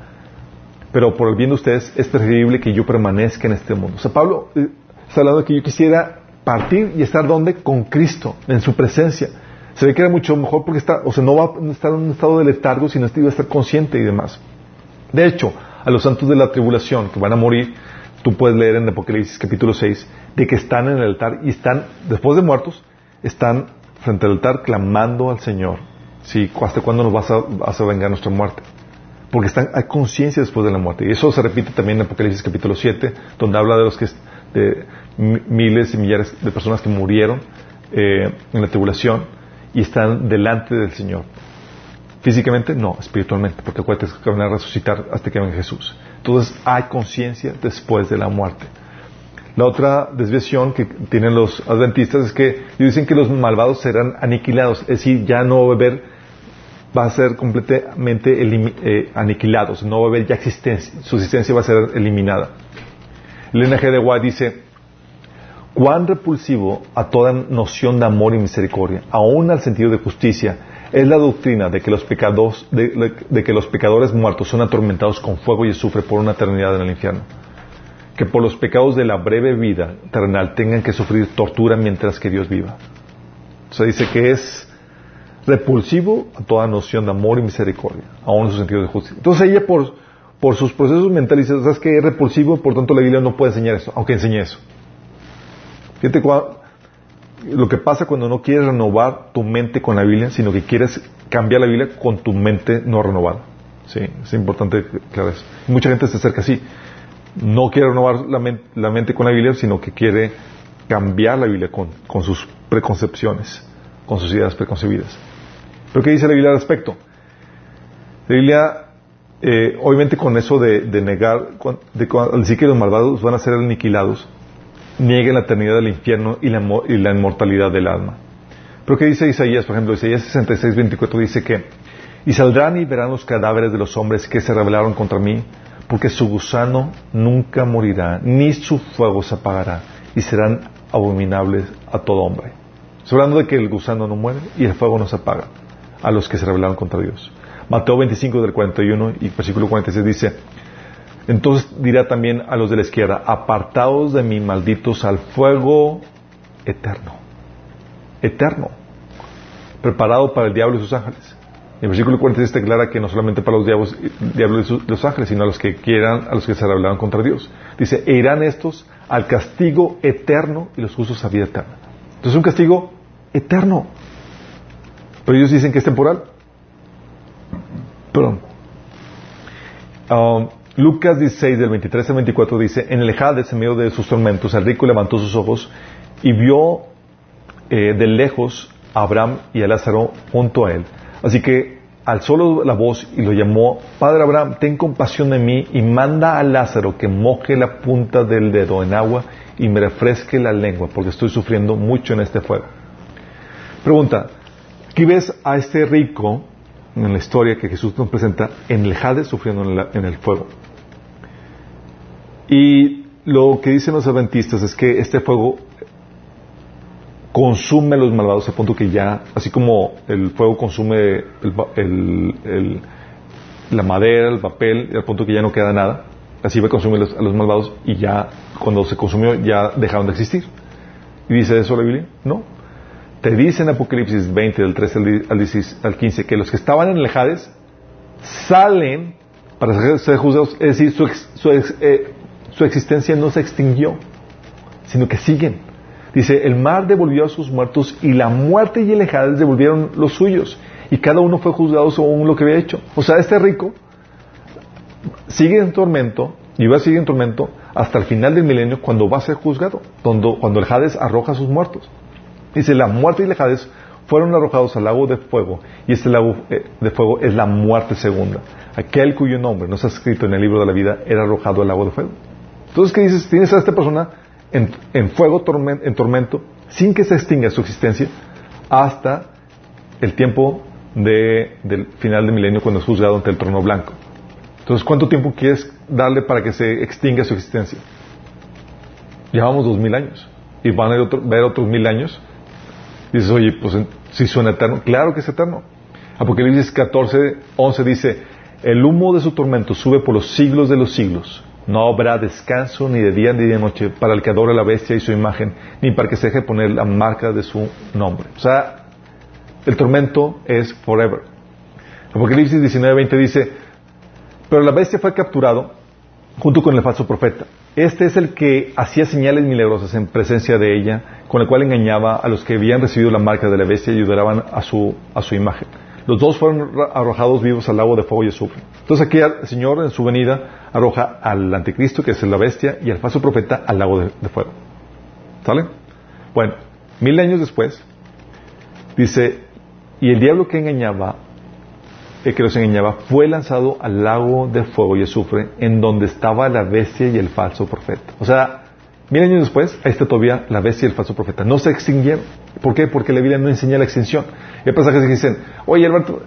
pero por el bien de ustedes es preferible que yo permanezca en este mundo. O sea, Pablo eh, está de que yo quisiera partir y estar donde? Con Cristo, en su presencia. Se ve que era mucho mejor porque está, o sea, no va a estar en un estado de letargo, sino que va a estar consciente y demás. De hecho, a los santos de la tribulación que van a morir, tú puedes leer en Apocalipsis capítulo 6, de que están en el altar y están, después de muertos, están frente al altar clamando al Señor. Sí, ¿hasta cuándo nos vas a, vengar nuestra muerte? Porque están, hay conciencia después de la muerte. Y eso se repite también en Apocalipsis capítulo 7, donde habla de los que, de miles y millares de personas que murieron eh, en la tribulación y están delante del Señor. Físicamente, no, espiritualmente, porque acuérdate que van a resucitar hasta que venga Jesús. Entonces hay conciencia después de la muerte. La otra desviación que tienen los adventistas es que dicen que los malvados serán aniquilados, es decir, ya no va a haber, va a ser completamente eh, aniquilados, no va a haber ya existencia, su existencia va a ser eliminada. El NG de White dice, cuán repulsivo a toda noción de amor y misericordia, aún al sentido de justicia, es la doctrina de que los pecados, de, que los pecadores muertos son atormentados con fuego y azufre por una eternidad en el infierno. Que por los pecados de la breve vida terrenal tengan que sufrir tortura mientras que Dios viva. O dice que es repulsivo a toda noción de amor y misericordia, aún en su sentido de justicia. Entonces ella por, por sus procesos mentales dice, ¿sabes que es repulsivo? Por tanto la Biblia no puede enseñar eso, aunque enseñe eso. Fíjate lo que pasa cuando no quieres renovar tu mente con la Biblia, sino que quieres cambiar la Biblia con tu mente no renovada. Sí, es importante claro. Mucha gente se acerca así. No quiere renovar la, mente con la Biblia, sino que quiere cambiar la Biblia con, sus preconcepciones, con sus ideas preconcebidas. ¿Pero qué dice la Biblia al respecto? La Biblia, eh, obviamente con eso de, negar, de, decir que los malvados van a ser aniquilados, nieguen la eternidad del infierno y la, y la inmortalidad del alma. Pero ¿qué dice Isaías? Por ejemplo, Isaías 66, 24 dice que, y saldrán y verán los cadáveres de los hombres que se rebelaron contra mí, porque su gusano nunca morirá, ni su fuego se apagará, y serán abominables a todo hombre. Estoy hablando de que el gusano no muere y el fuego no se apaga a los que se rebelaron contra Dios. Mateo 25 del 41 y versículo 46 dice, entonces dirá también a los de la izquierda, apartados de mí, malditos, al fuego eterno, eterno, preparado para el diablo y sus ángeles. el versículo 46 declara que no solamente para los diablos, diablos y los ángeles, sino a los que quieran, a los que se rebelaron contra Dios. Dice, e irán estos al castigo eterno y los justos a vida eterna. Entonces un castigo eterno. Pero ellos dicen que es temporal. Perdón. Um, Lucas 16, del 23 al 24 dice, en el Hades, en medio de sus tormentos, el rico levantó sus ojos y vio eh, de lejos a Abraham y a Lázaro junto a él. Así que alzó la voz y lo llamó, Padre Abraham, ten compasión de mí y manda a Lázaro que moje la punta del dedo en agua y me refresque la lengua, porque estoy sufriendo mucho en este fuego. Pregunta, Aquí ves a este rico en la historia que Jesús nos presenta en el Hades sufriendo en, el fuego. Y lo que dicen los adventistas es que este fuego consume a los malvados a punto que ya, así como el fuego consume la madera, el papel, al punto que ya no queda nada, así va a consumir a los malvados y ya cuando se consumió ya dejaron de existir. ¿Y dice eso la Biblia? No te dice en Apocalipsis 20, del 13 al 15, que los que estaban en el Hades salen para ser juzgados, es decir, eh, su, existencia no se extinguió, sino que siguen. Dice, el mar devolvió a sus muertos y la muerte y el Hades devolvieron los suyos, y cada uno fue juzgado según lo que había hecho. O sea, este rico sigue en tormento, y va a seguir en tormento hasta el final del milenio cuando va a ser juzgado, cuando, cuando el Hades arroja a sus muertos. Dice, la muerte y el Hades fueron arrojados al lago de fuego, y este lago eh, de fuego es la muerte segunda. Aquel cuyo nombre no está escrito en el libro de la vida era arrojado al lago de fuego. Entonces, ¿qué dices? Tienes a esta persona en, fuego, en tormento, sin que se extinga su existencia, hasta el tiempo del final del milenio, cuando es juzgado ante el trono blanco. Entonces, ¿cuánto tiempo quieres darle para que se extinga su existencia? Llevamos dos mil años. Y van a ver otros mil años Dices, oye, pues si suena eterno. Claro que es eterno. Apocalipsis 14, 11 dice, el humo de su tormento sube por los siglos de los siglos. No habrá descanso ni de día ni de noche para el que adore la bestia y su imagen, ni para que se deje poner la marca de su nombre. O sea, el tormento es forever. Apocalipsis 19, 20 dice, pero la bestia fue capturado junto con el falso profeta. Este es el que hacía señales milagrosas en presencia de ella, con el cual engañaba a los que habían recibido la marca de la bestia y ayudaban a su, a su imagen. Los dos fueron arrojados vivos al lago de fuego y azufre. Entonces aquí el Señor en su venida arroja al anticristo, que es la bestia, y al falso profeta al lago de, de fuego. ¿Sale? Bueno, mil años después, dice, y el diablo que engañaba el que los engañaba, fue lanzado al lago de fuego y azufre, en donde estaba la bestia y el falso profeta. O sea, mil años después, ahí está todavía la bestia y el falso profeta. No se extinguieron. ¿Por qué? Porque la Biblia no enseña la extinción. Y hay pasajes que dicen, oye Alberto,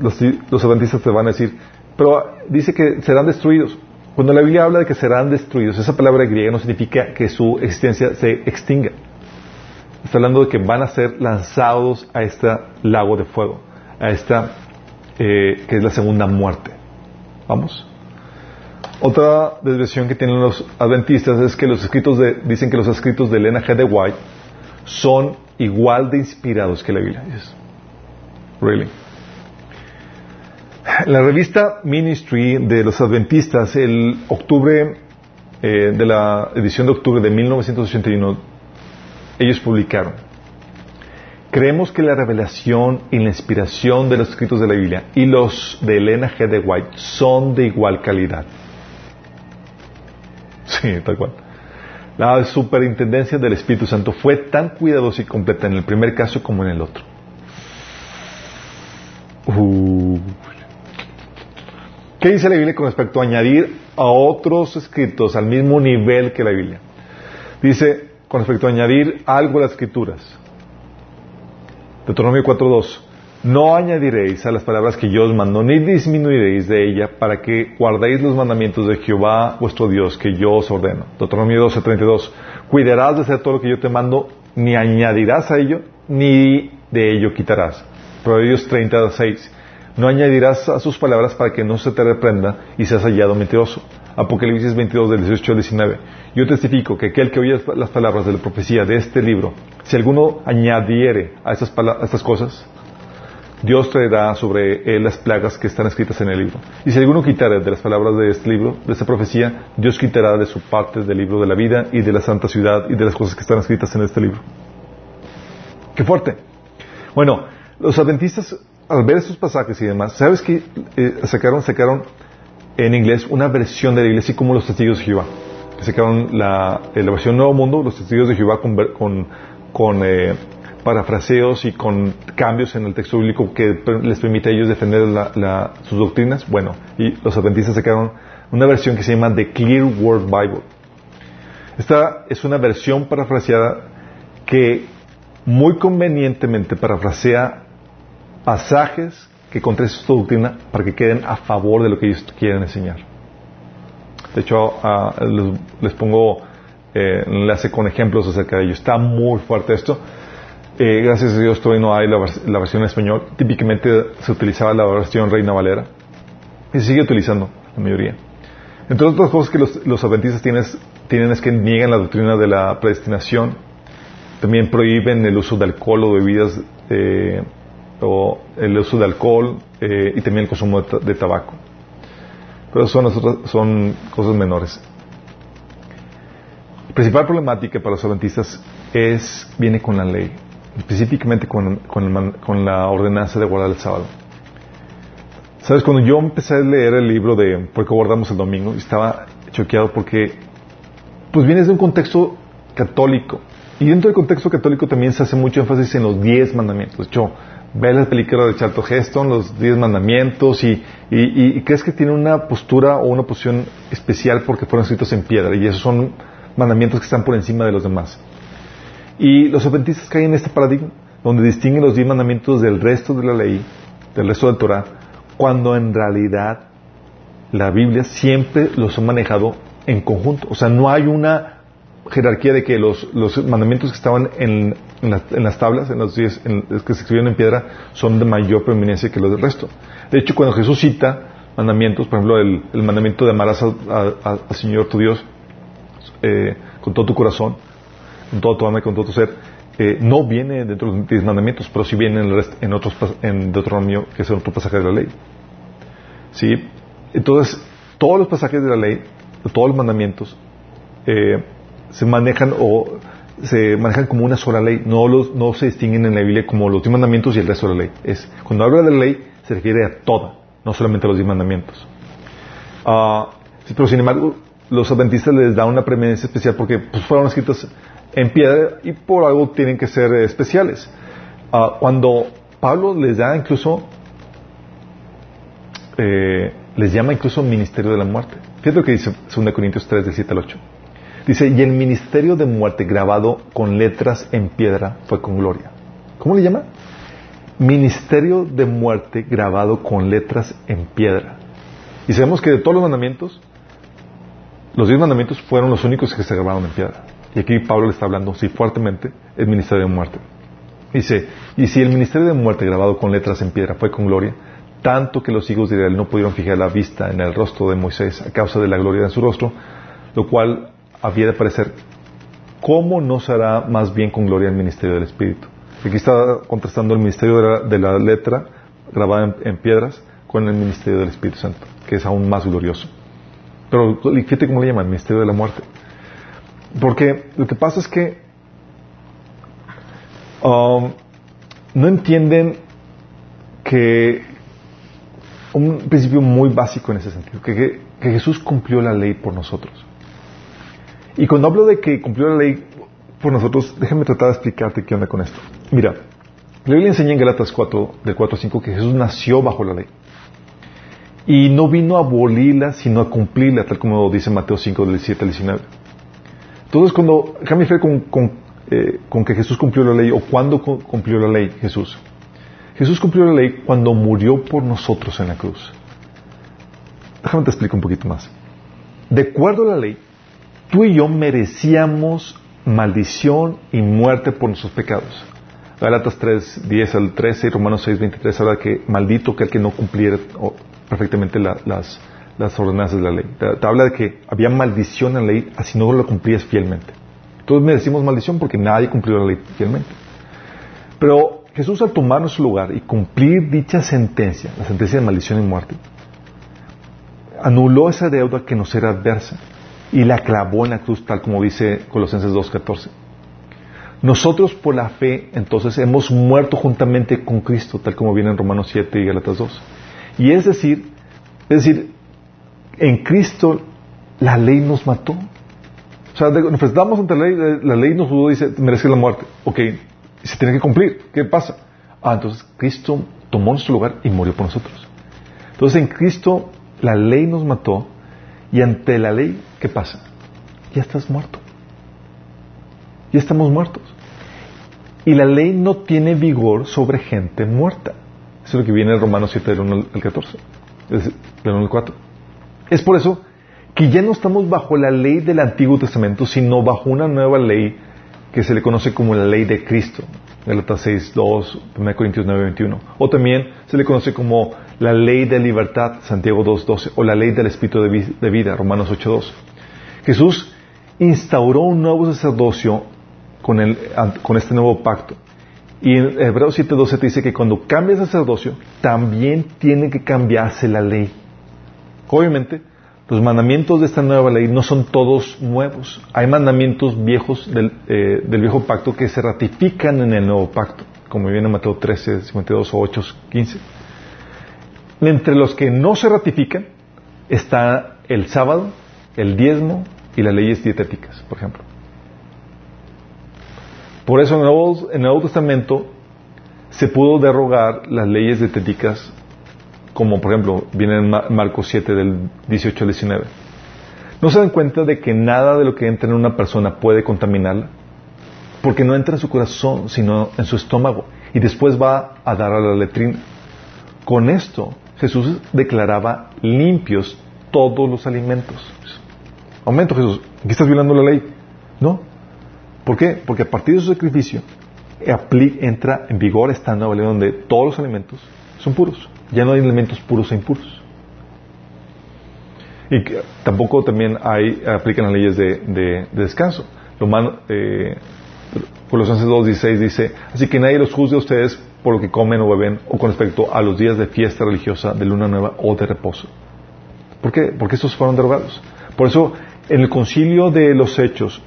los, los adventistas te van a decir, pero dice que serán destruidos. Cuando la Biblia habla de que serán destruidos, esa palabra griega no significa que su existencia se extinga. Está hablando de que van a ser lanzados a este lago de fuego, a esta eh, que es la segunda muerte. ¿Vamos? Otra desviación que tienen los adventistas es que los escritos de, dicen que los escritos de Elena G. de White son igual de inspirados que la Biblia. Really. La revista Ministry de los Adventistas, el octubre eh, de la edición de octubre de 1981, ellos publicaron. Creemos que la revelación y la inspiración de los escritos de la Biblia y los de Elena G. de White son de igual calidad. Sí, tal cual. La superintendencia del Espíritu Santo fue tan cuidadosa y completa en el primer caso como en el otro. Uh. ¿Qué dice la Biblia con respecto a añadir a otros escritos al mismo nivel que la Biblia? Dice con respecto a añadir algo a las escrituras. Deuteronomio 4.2. No añadiréis a las palabras que yo os mando, ni disminuiréis de ella, para que guardéis los mandamientos de Jehová vuestro Dios, que yo os ordeno. Deuteronomio 12.32. Cuidarás de hacer todo lo que yo te mando, ni añadirás a ello, ni de ello quitarás. Proverbios 36. No añadirás a sus palabras para que no se te reprenda y seas hallado mentiroso. Apocalipsis 22 del 18 al 19. Yo testifico que aquel que oye las palabras de la profecía de este libro, si alguno añadiere a estas, a estas cosas, Dios traerá sobre él las plagas que están escritas en el libro. Y si alguno quitare de las palabras de este libro, de esta profecía, Dios quitará de su parte del libro de la vida y de la santa ciudad y de las cosas que están escritas en este libro. ¡Qué fuerte! Bueno, los adventistas al ver estos pasajes y demás, ¿sabes qué eh, sacaron? Sacaron en inglés una versión de la iglesia, como los testigos de Jehová. Sacaron la, eh, la versión Nuevo Mundo, los testigos de Jehová con, con, con eh, parafraseos y con cambios en el texto bíblico que les permite a ellos defender la, sus doctrinas. Bueno, y los adventistas sacaron una versión que se llama The Clear Word Bible. Esta es una versión parafraseada que muy convenientemente parafrasea pasajes que contrastan su doctrina para que queden a favor de lo que ellos quieren enseñar. De hecho, ah, les, pongo eh, enlace con ejemplos acerca de ello. Está muy fuerte esto. Eh, gracias a Dios todavía no hay la, versión en español. Típicamente se utilizaba la versión Reina Valera y se sigue utilizando la mayoría. Entre otras cosas que los, adventistas tienen, tienen es que niegan la doctrina de la predestinación. También prohíben el uso de alcohol o bebidas eh, o el uso de alcohol eh, y también el consumo de, tabaco. Pero son, son cosas menores. La principal problemática para los adventistas es, viene con la ley, específicamente con, con, la ordenanza de guardar el sábado. Sabes, cuando yo empecé a leer el libro de Por qué guardamos el domingo, estaba choqueado porque, pues vienes de un contexto católico. Y dentro del contexto católico también se hace mucho énfasis en los diez mandamientos. De hecho, ve la película de Charlton Heston, los diez mandamientos, y, y, crees que tiene una postura o una posición especial porque fueron escritos en piedra, y esos son mandamientos que están por encima de los demás. Y los adventistas caen en este paradigma, donde distinguen los diez mandamientos del resto de la ley, del resto del Torah, cuando en realidad la Biblia siempre los ha manejado en conjunto. O sea, no hay una jerarquía de que los, los mandamientos que estaban en, en, las tablas, en los días que se escribieron en piedra, son de mayor preeminencia que los del resto. De hecho, cuando Jesús cita mandamientos, por ejemplo, el, el mandamiento de amarás al Señor tu Dios eh, con todo tu corazón, con toda tu alma y con todo tu ser, eh, no viene dentro de los diez mandamientos, pero sí viene en, en otros en Deuteronomio, que es otro pasaje de la ley. ¿Sí? Entonces, todos los pasajes de la ley, todos los mandamientos, eh, se manejan o se manejan como una sola ley, no, los, no se distinguen en la Biblia como los diez mandamientos y el resto de la ley. Es, cuando habla de la ley se refiere a toda, no solamente a los diez mandamientos. Uh, pero sin embargo, los adventistas les da una preeminencia especial porque pues, fueron escritos en piedra y por algo tienen que ser especiales. Uh, cuando Pablo les da incluso, eh, les llama incluso ministerio de la muerte. Fíjate lo que dice 2 Corintios 3, del 7 al 8. Dice, y el ministerio de muerte grabado con letras en piedra fue con gloria. ¿Cómo le llama? Ministerio de muerte grabado con letras en piedra. Y sabemos que de todos los mandamientos, los diez mandamientos fueron los únicos que se grabaron en piedra. Y aquí Pablo le está hablando, sí, fuertemente, el ministerio de muerte. Dice, y si el ministerio de muerte grabado con letras en piedra fue con gloria, tanto que los hijos de Israel no pudieron fijar la vista en el rostro de Moisés a causa de la gloria de su rostro, lo cual había de parecer ¿cómo no será más bien con gloria el ministerio del Espíritu? Aquí está contrastando el ministerio de la, letra grabada en, piedras con el ministerio del Espíritu Santo, que es aún más glorioso. Pero fíjate cómo le llaman, el ministerio de la muerte. Porque lo que pasa es que um, no entienden que un principio muy básico en ese sentido, que, Jesús cumplió la ley por nosotros. Y cuando hablo de que cumplió la ley por nosotros, déjame tratar de explicarte qué onda con esto. Mira, la Biblia enseña en Galatas 4, del 4 a 5, que Jesús nació bajo la ley. Y no vino a abolirla, sino a cumplirla, tal como dice Mateo 5, del 7 al 19. Entonces, cuando cambia fe con, eh, con, que Jesús cumplió la ley, o cuándo cumplió la ley Jesús. Jesús cumplió la ley cuando murió por nosotros en la cruz. Déjame te explico un poquito más. De acuerdo a la ley, tú y yo merecíamos maldición y muerte por nuestros pecados. Galatas 3, 10 al 13 y Romanos 6, 23 habla que maldito que el que no cumpliera perfectamente las, ordenanzas de la ley. Te, habla de que había maldición en la ley así no lo cumplías fielmente. Todos merecimos maldición porque nadie cumplió la ley fielmente. Pero Jesús al tomar nuestro lugar y cumplir dicha sentencia, la sentencia de maldición y muerte, anuló esa deuda que nos era adversa y la clavó en la cruz, tal como dice Colosenses 2.14. Nosotros por la fe, entonces, hemos muerto juntamente con Cristo, tal como viene en Romanos 7 y Galatas 2. Y es decir, es decir, en Cristo la ley nos mató. O sea, nos enfrentamos ante la ley, la ley nos dice, merece la muerte. Ok, se tiene que cumplir. ¿Qué pasa? Ah, entonces Cristo tomó nuestro lugar y murió por nosotros. Entonces en Cristo la ley nos mató y ante la ley, ¿qué pasa? Ya estás muerto. Ya estamos muertos. Y la ley no tiene vigor sobre gente muerta. Eso es lo que viene en Romanos 7, del 1 al 14, del 1 al 4. Es por eso que ya no estamos bajo la ley del Antiguo Testamento, sino bajo una nueva ley que se le conoce como la ley de Cristo, Galatas 6, 2, 1 Corintios 9, 21. O también se le conoce como la ley de libertad, Santiago 2, 12, o la ley del Espíritu de vida, Romanos 8, 2. Jesús instauró un nuevo sacerdocio con, el, con este nuevo pacto. Y en Hebreos 7, 12 te dice que cuando cambia el sacerdocio, también tiene que cambiarse la ley. Obviamente, los mandamientos de esta nueva ley no son todos nuevos. Hay mandamientos viejos del, eh, viejo pacto que se ratifican en el nuevo pacto, como viene en Mateo 13, 52 o 8, 15. Entre los que no se ratifican está el sábado, el diezmo y las leyes dietéticas, por ejemplo. Por eso en el Nuevo, en el Nuevo Testamento se pudo derogar las leyes dietéticas como por ejemplo viene en Marcos 7 del 18 al 19. ¿No se dan cuenta de que nada de lo que entra en una persona puede contaminarla? Porque no entra en su corazón, sino en su estómago, y después va a dar a la letrina. Con esto, Jesús declaraba limpios todos los alimentos. Aumento Jesús, aquí estás violando la ley. No. ¿Por qué? Porque a partir de su sacrificio entra en vigor esta nueva ley donde todos los alimentos son puros. Ya no hay elementos puros e impuros. Y tampoco también hay, aplican las leyes de, descanso. Lo eh, Colosenses 2.16 dice, así que nadie los juzgue a ustedes por lo que comen o beben o con respecto a los días de fiesta religiosa, de luna nueva o de reposo. ¿Por qué? Porque estos fueron derogados. Por eso, en el concilio de los hechos,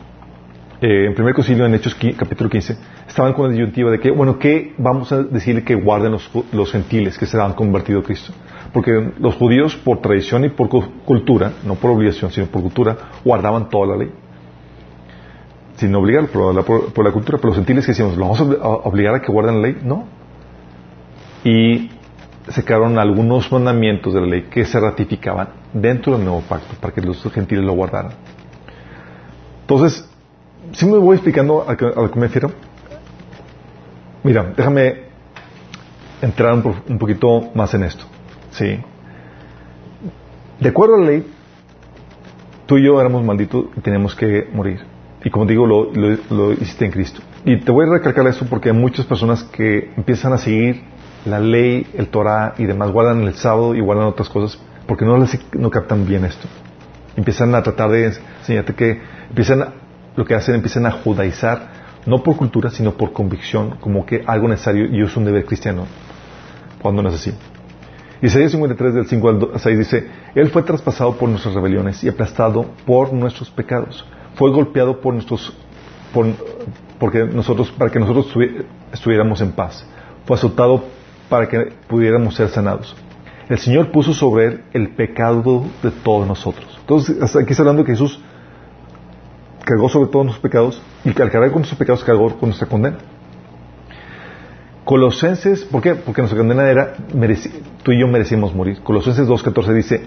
eh, en primer concilio en Hechos capítulo 15, estaban con la disyuntiva de que, bueno, ¿qué vamos a decirle que guarden los, gentiles que se han convertido a Cristo? Porque los judíos, por tradición y por cultura, no por obligación, sino por cultura, guardaban toda la ley. Sin obligar, por la, por, la cultura. Pero los gentiles que decíamos, ¿lo vamos a obligar a que guarden la ley? No. Y se quedaron algunos mandamientos de la ley que se ratificaban dentro del nuevo pacto para que los gentiles lo guardaran. Entonces, si me voy explicando a, lo que me refiero? Mira, déjame entrar un, poquito más en esto. ¿sí? De acuerdo a la ley, tú y yo éramos malditos y teníamos que morir. Y como digo, lo, lo, hiciste en Cristo. Y te voy a recalcar esto porque hay muchas personas que empiezan a seguir la ley, el Torah y demás, guardan el sábado y guardan otras cosas porque no, les, no captan bien esto. Empiezan a tratar de enseñarte que empiezan lo que hacen empiezan a judaizar, no por cultura, sino por convicción, como que algo necesario y es un deber cristiano, cuando no es así. Isaías 53 del 5 al 6 dice, Él fue traspasado por nuestras rebeliones y aplastado por nuestros pecados. Fue golpeado por nuestros, porque nosotros, para que nosotros estuviéramos en paz. Fue azotado para que pudiéramos ser sanados. El Señor puso sobre Él el pecado de todos nosotros. Entonces, aquí está hablando que Jesús cargó sobre todos nuestros pecados y que al cargar con nuestros pecados cargó con nuestra condena. Colosenses, ¿por qué? Porque nuestra condena era, tú y yo merecíamos morir. Colosenses 2.14 dice,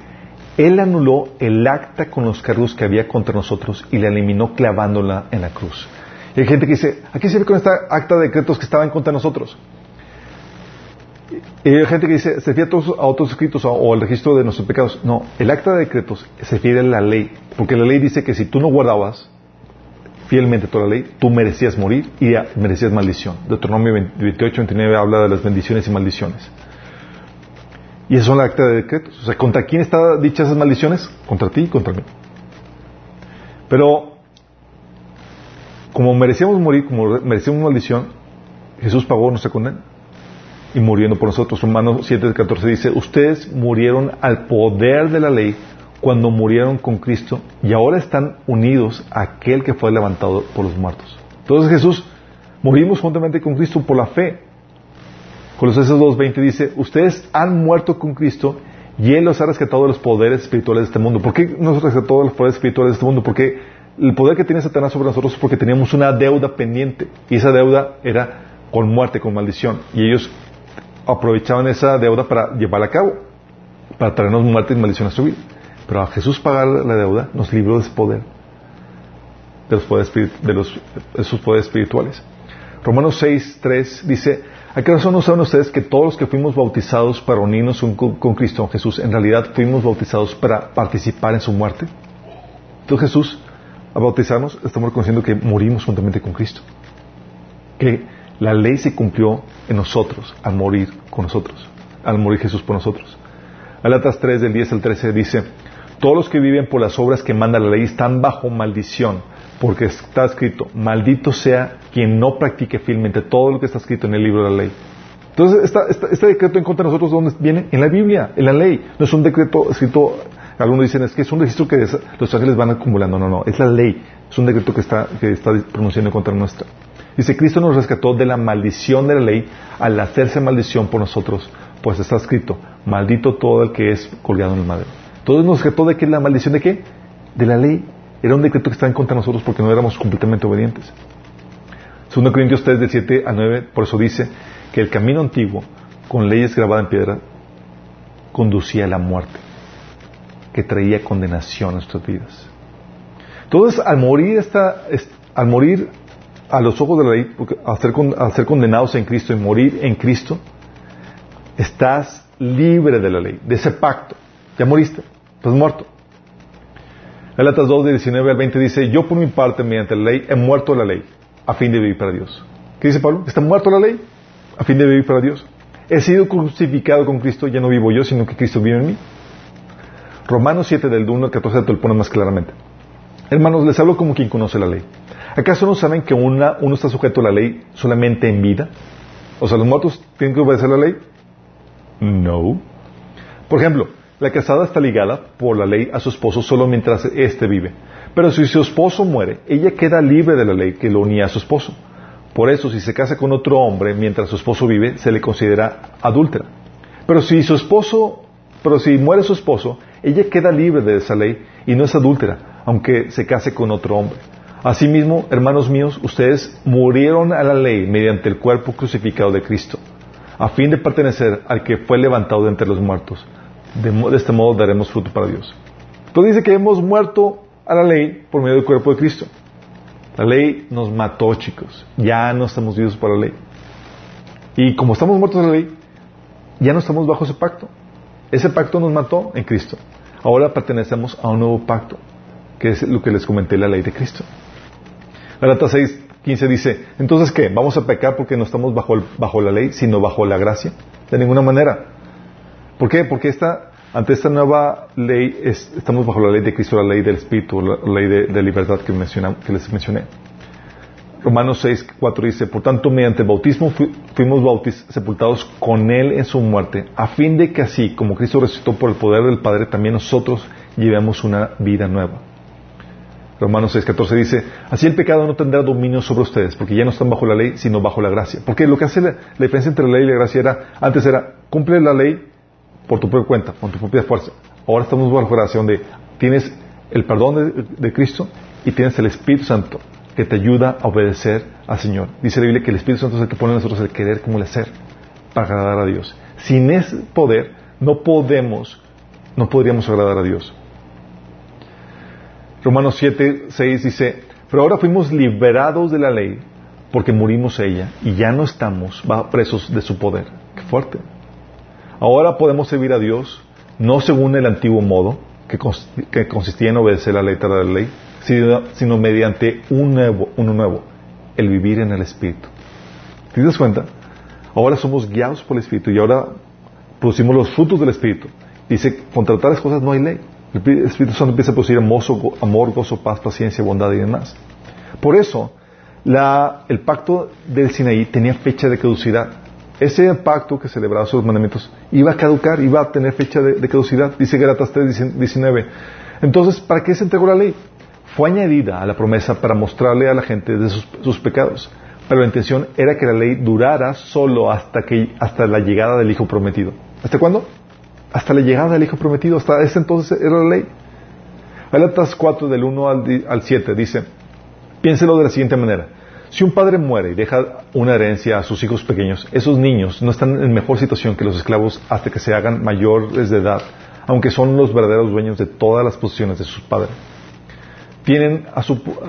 Él anuló el acta con los cargos que había contra nosotros y la eliminó clavándola en la cruz. Y hay gente que dice, ¿a qué sirve con esta acta de decretos que estaba en contra nosotros? Y hay gente que dice, se refiere a, otros escritos o, al registro de nuestros pecados. No, el acta de decretos se refiere a la ley, porque la ley dice que si tú no guardabas fielmente toda la ley, tú merecías morir y merecías maldición. Deuteronomio 28, 29 habla de las bendiciones y maldiciones. Y eso son la acta de decretos. O sea, ¿contra quién están dichas esas maldiciones? Contra ti y contra mí. Pero, como merecíamos morir, como merecíamos maldición, Jesús pagó nuestra condena y muriendo por nosotros. Romanos 7, 14 dice, ustedes murieron al poder de la ley cuando murieron con Cristo y ahora están unidos a aquel que fue levantado por los muertos. Entonces Jesús, morimos juntamente con Cristo por la fe. Colosenses 2.20 dice, ustedes han muerto con Cristo y Él los ha rescatado de los poderes espirituales de este mundo. ¿Por qué nos rescató de los poderes espirituales de este mundo? Porque el poder que tiene Satanás sobre nosotros es porque teníamos una deuda pendiente y esa deuda era con muerte, con maldición. Y ellos aprovechaban esa deuda para llevarla a cabo, para traernos muerte y maldición a su vida. Pero a Jesús pagar la deuda nos libró de ese poder, de los poderes, de los, sus poderes espirituales. Romanos 6, 3 dice, ¿acaso no saben ustedes que todos los que fuimos bautizados para unirnos con, con Cristo Jesús, en realidad fuimos bautizados para participar en su muerte? Entonces Jesús, al bautizarnos, estamos reconociendo que morimos juntamente con Cristo. Que la ley se cumplió en nosotros al morir con nosotros, al morir Jesús por nosotros. Alatas 3 del 10 al 13 dice, todos los que viven por las obras que manda la ley están bajo maldición, porque está escrito, maldito sea quien no practique fielmente todo lo que está escrito en el libro de la ley. Entonces, este decreto en contra de nosotros, ¿dónde viene? En la Biblia, en la ley. No es un decreto escrito, algunos dicen, es que es un registro que los ángeles van acumulando. No, no, es la ley. Es un decreto que está, que está pronunciando en contra nuestra. Dice, Cristo nos rescató de la maldición de la ley al hacerse maldición por nosotros, pues está escrito, maldito todo el que es colgado en el madero. Entonces nos rescató de qué? La maldición de qué? De la ley. Era un decreto que estaba en contra de nosotros porque no éramos completamente obedientes. 2 Corintios 3, de 7 a 9, por eso dice que el camino antiguo, con leyes grabadas en piedra, conducía a la muerte, que traía condenación a nuestras vidas. Entonces, al morir, esta, al morir a los ojos de la ley, al al ser condenados en Cristo y morir en Cristo, estás libre de la ley, de ese pacto. Ya moriste, estás muerto. Galatas 2, de 19 al 20 dice, yo por mi parte, mediante la ley, he muerto la ley, a fin de vivir para Dios. ¿Qué dice Pablo? ¿Está muerto la ley? A fin de vivir para Dios. He sido crucificado con Cristo, ya no vivo yo, sino que Cristo vive en mí. Romanos 7, del 1 al 14 te lo pone más claramente. Hermanos, les hablo como quien conoce la ley. ¿Acaso no saben que una, uno está sujeto a la ley solamente en vida? O sea, ¿los muertos tienen que obedecer la ley? No. Por ejemplo, la casada está ligada por la ley a su esposo solo mientras éste vive. Pero si su esposo muere, ella queda libre de la ley que lo unía a su esposo. Por eso, si se casa con otro hombre mientras su esposo vive, se le considera adúltera. Pero si su esposo, pero si muere su esposo, ella queda libre de esa ley y no es adúltera, aunque se case con otro hombre. Asimismo, hermanos míos, ustedes murieron a la ley mediante el cuerpo crucificado de Cristo, a fin de pertenecer al que fue levantado de entre los muertos de, este modo daremos fruto para Dios. Entonces dice que hemos muerto a la ley por medio del cuerpo de Cristo. La ley nos mató, chicos. Ya no estamos vivos por la ley. Y como estamos muertos a la ley, ya no estamos bajo ese pacto. Ese pacto nos mató en Cristo. Ahora pertenecemos a un nuevo pacto, que es lo que les comenté, la ley de Cristo. Galatas 6, 15 dice, entonces ¿qué? ¿Vamos a pecar porque no estamos bajo, bajo la ley, sino bajo la gracia? De ninguna manera. ¿Por qué? Porque esta ante esta nueva ley, estamos bajo la ley de Cristo, la ley del Espíritu, la ley de, libertad que, que les mencioné. Romanos 6, 4 dice, por tanto, mediante el bautismo fuimos bautizados, sepultados con Él en su muerte, a fin de que así, como Cristo resucitó por el poder del Padre, también nosotros llevemos una vida nueva. Romanos 6, 14 dice, así el pecado no tendrá dominio sobre ustedes, porque ya no están bajo la ley, sino bajo la gracia. Porque lo que hace la, diferencia entre la ley y la gracia era, antes era, cumple la ley por tu propia cuenta, con tu propia fuerza. Ahora estamos bajo la gracia donde tienes el perdón de Cristo y tienes el Espíritu Santo que te ayuda a obedecer al Señor. Dice la Biblia que el Espíritu Santo es el que pone en nosotros el querer como el hacer para agradar a Dios. Sin ese poder no podemos, no podríamos agradar a Dios. Romanos 7, 6 dice, pero ahora fuimos liberados de la ley porque murimos ella y ya no estamos presos de su poder. Qué fuerte. Ahora podemos servir a Dios no según el antiguo modo, que, consistía en obedecer la letra de la ley, sino, mediante un nuevo, uno nuevo, el vivir en el Espíritu. ¿Te das cuenta? Ahora somos guiados por el Espíritu y ahora producimos los frutos del Espíritu. Dice, contra tales cosas no hay ley. El Espíritu Santo empieza a producir amor, gozo, paz, paciencia, bondad y demás. Por eso, el pacto del Sinaí tenía fecha de caducidad. Ese pacto que celebraba sus mandamientos iba a caducar, iba a tener fecha de, caducidad, dice Galatas 3, 19. Entonces, ¿para qué se entregó la ley? fue añadida a la promesa para mostrarle a la gente de sus, pecados. Pero la intención era que la ley durara solo hasta, que, hasta la llegada del Hijo prometido. ¿Hasta cuándo? Hasta la llegada del Hijo prometido. Hasta ese entonces era la ley. Galatas 4 del 1 al, al 7 dice, piénselo de la siguiente manera. Si un padre muere y deja una herencia a sus hijos pequeños, esos niños no están en mejor situación que los esclavos hasta que se hagan mayores de edad, aunque son los verdaderos dueños de todas las posesiones de sus padres tienen,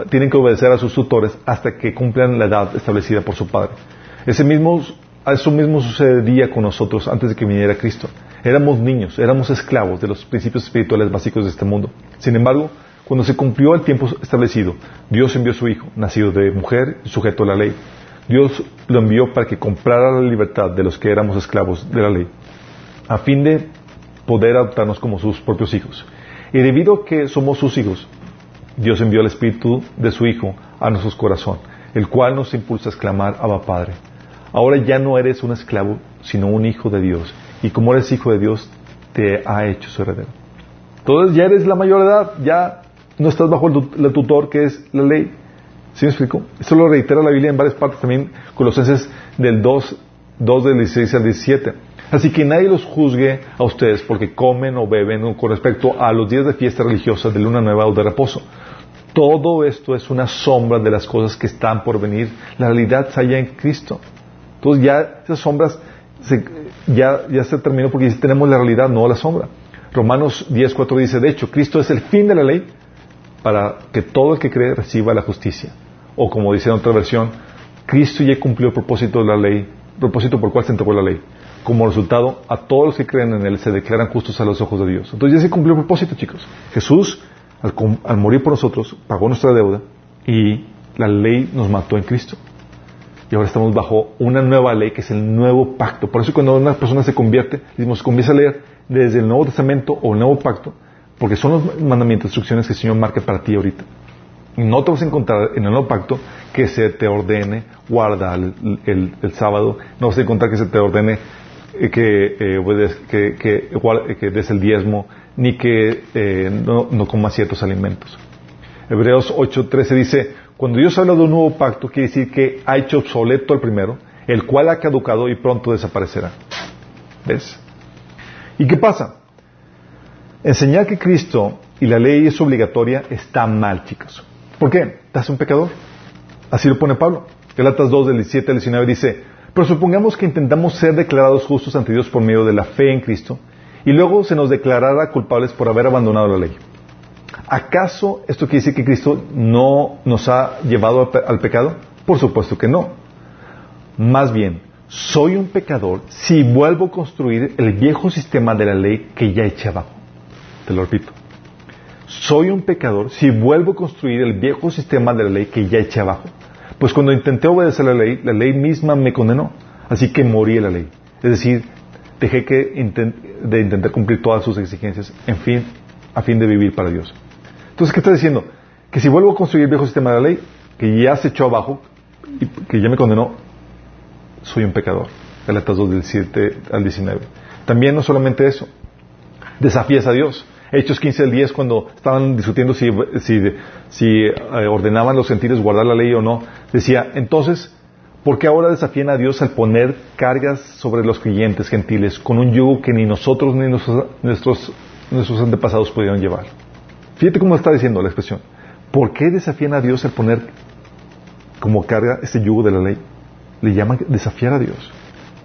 tienen que obedecer a sus tutores hasta que cumplan la edad establecida por su padre. Ese mismo, eso mismo sucedía con nosotros antes de que viniera Cristo. Éramos niños, éramos esclavos de los principios espirituales básicos de este mundo. Sin embargo, cuando se cumplió el tiempo establecido, Dios envió a su Hijo, nacido de mujer sujeto a la ley. Dios lo envió para que comprara la libertad de los que éramos esclavos de la ley, a fin de poder adoptarnos como sus propios hijos. Y debido a que somos sus hijos, Dios envió el Espíritu de su Hijo a nuestros corazones, el cual nos impulsa a exclamar, Abba Padre. Ahora ya no eres un esclavo, sino un hijo de Dios. Y como eres hijo de Dios, te ha hecho su heredero. Entonces ya eres la mayor edad, ya no estás bajo el, tutor que es la ley. ¿Sí me explico? Esto lo reitera la Biblia en varias partes también, Colosenses del 2, 2 del 16 al 17. Así que nadie los juzgue a ustedes porque comen o beben con respecto a los días de fiesta religiosa de luna nueva o de reposo todo esto es una sombra de las cosas que están por venir. La realidad está allá en Cristo. Entonces ya esas sombras ya, ya se terminó porque ya tenemos la realidad, no la sombra. Romanos 10.4 dice, de hecho, Cristo es el fin de la ley para que todo el que cree reciba la justicia. O como dice en otra versión, Cristo ya cumplió el propósito de la ley, propósito por el cual se entregó la ley. Como resultado, a todos los que creen en Él se declaran justos a los ojos de Dios. Entonces ya se cumplió el propósito, chicos. Jesús al, morir por nosotros, pagó nuestra deuda y la ley nos mató en Cristo. Y ahora estamos bajo una nueva ley que es el nuevo pacto. Por eso cuando una persona se convierte, decimos, comienza a leer desde el Nuevo Testamento o el Nuevo Pacto, porque son los mandamientos, instrucciones que el Señor marca para ti ahorita. Y no te vas a encontrar en el Nuevo Pacto que se te ordene guardar el, sábado, no vas a encontrar que se te ordene eh, que, eh, que, que, que des el diezmo, ni que eh, no, no coma ciertos alimentos. Hebreos 8:13 dice, cuando Dios habla de un nuevo pacto, quiere decir que ha hecho obsoleto el primero, el cual ha caducado y pronto desaparecerá. ¿Ves? ¿Y qué pasa? Enseñar que Cristo y la ley es obligatoria está mal, chicos. ¿Por qué? Hace un pecador. Así lo pone Pablo. Galatas 2, del 17 al 19 dice, pero supongamos que intentamos ser declarados justos ante Dios por medio de la fe en Cristo y luego se nos declarara culpables por haber abandonado la ley. ¿Acaso esto quiere decir que Cristo no nos ha llevado al pecado? Por supuesto que no. Más bien, soy un pecador si vuelvo a construir el viejo sistema de la ley que ya eché abajo. Te lo repito. Soy un pecador si vuelvo a construir el viejo sistema de la ley que ya eché abajo. Pues cuando intenté obedecer la ley, la ley misma me condenó. Así que morí en la ley. Es decir, dejé que de intentar cumplir todas sus exigencias en fin, a fin de vivir para Dios. Entonces, ¿qué está diciendo? Que si vuelvo a construir el viejo sistema de la ley, que ya se echó abajo y que ya me condenó, soy un pecador. Galatas 2 del 7 al 19. También no solamente eso, desafías a Dios. Hechos 15 al 10, cuando estaban discutiendo si, si, eh, ordenaban los gentiles guardar la ley o no, decía, entonces, ¿por qué ahora desafían a Dios al poner cargas sobre los creyentes gentiles con un yugo que ni nosotros ni nuestros, nuestros antepasados pudieron llevar? Fíjate cómo está diciendo la expresión. ¿Por qué desafían a Dios al poner como carga este yugo de la ley? Le llaman desafiar a Dios.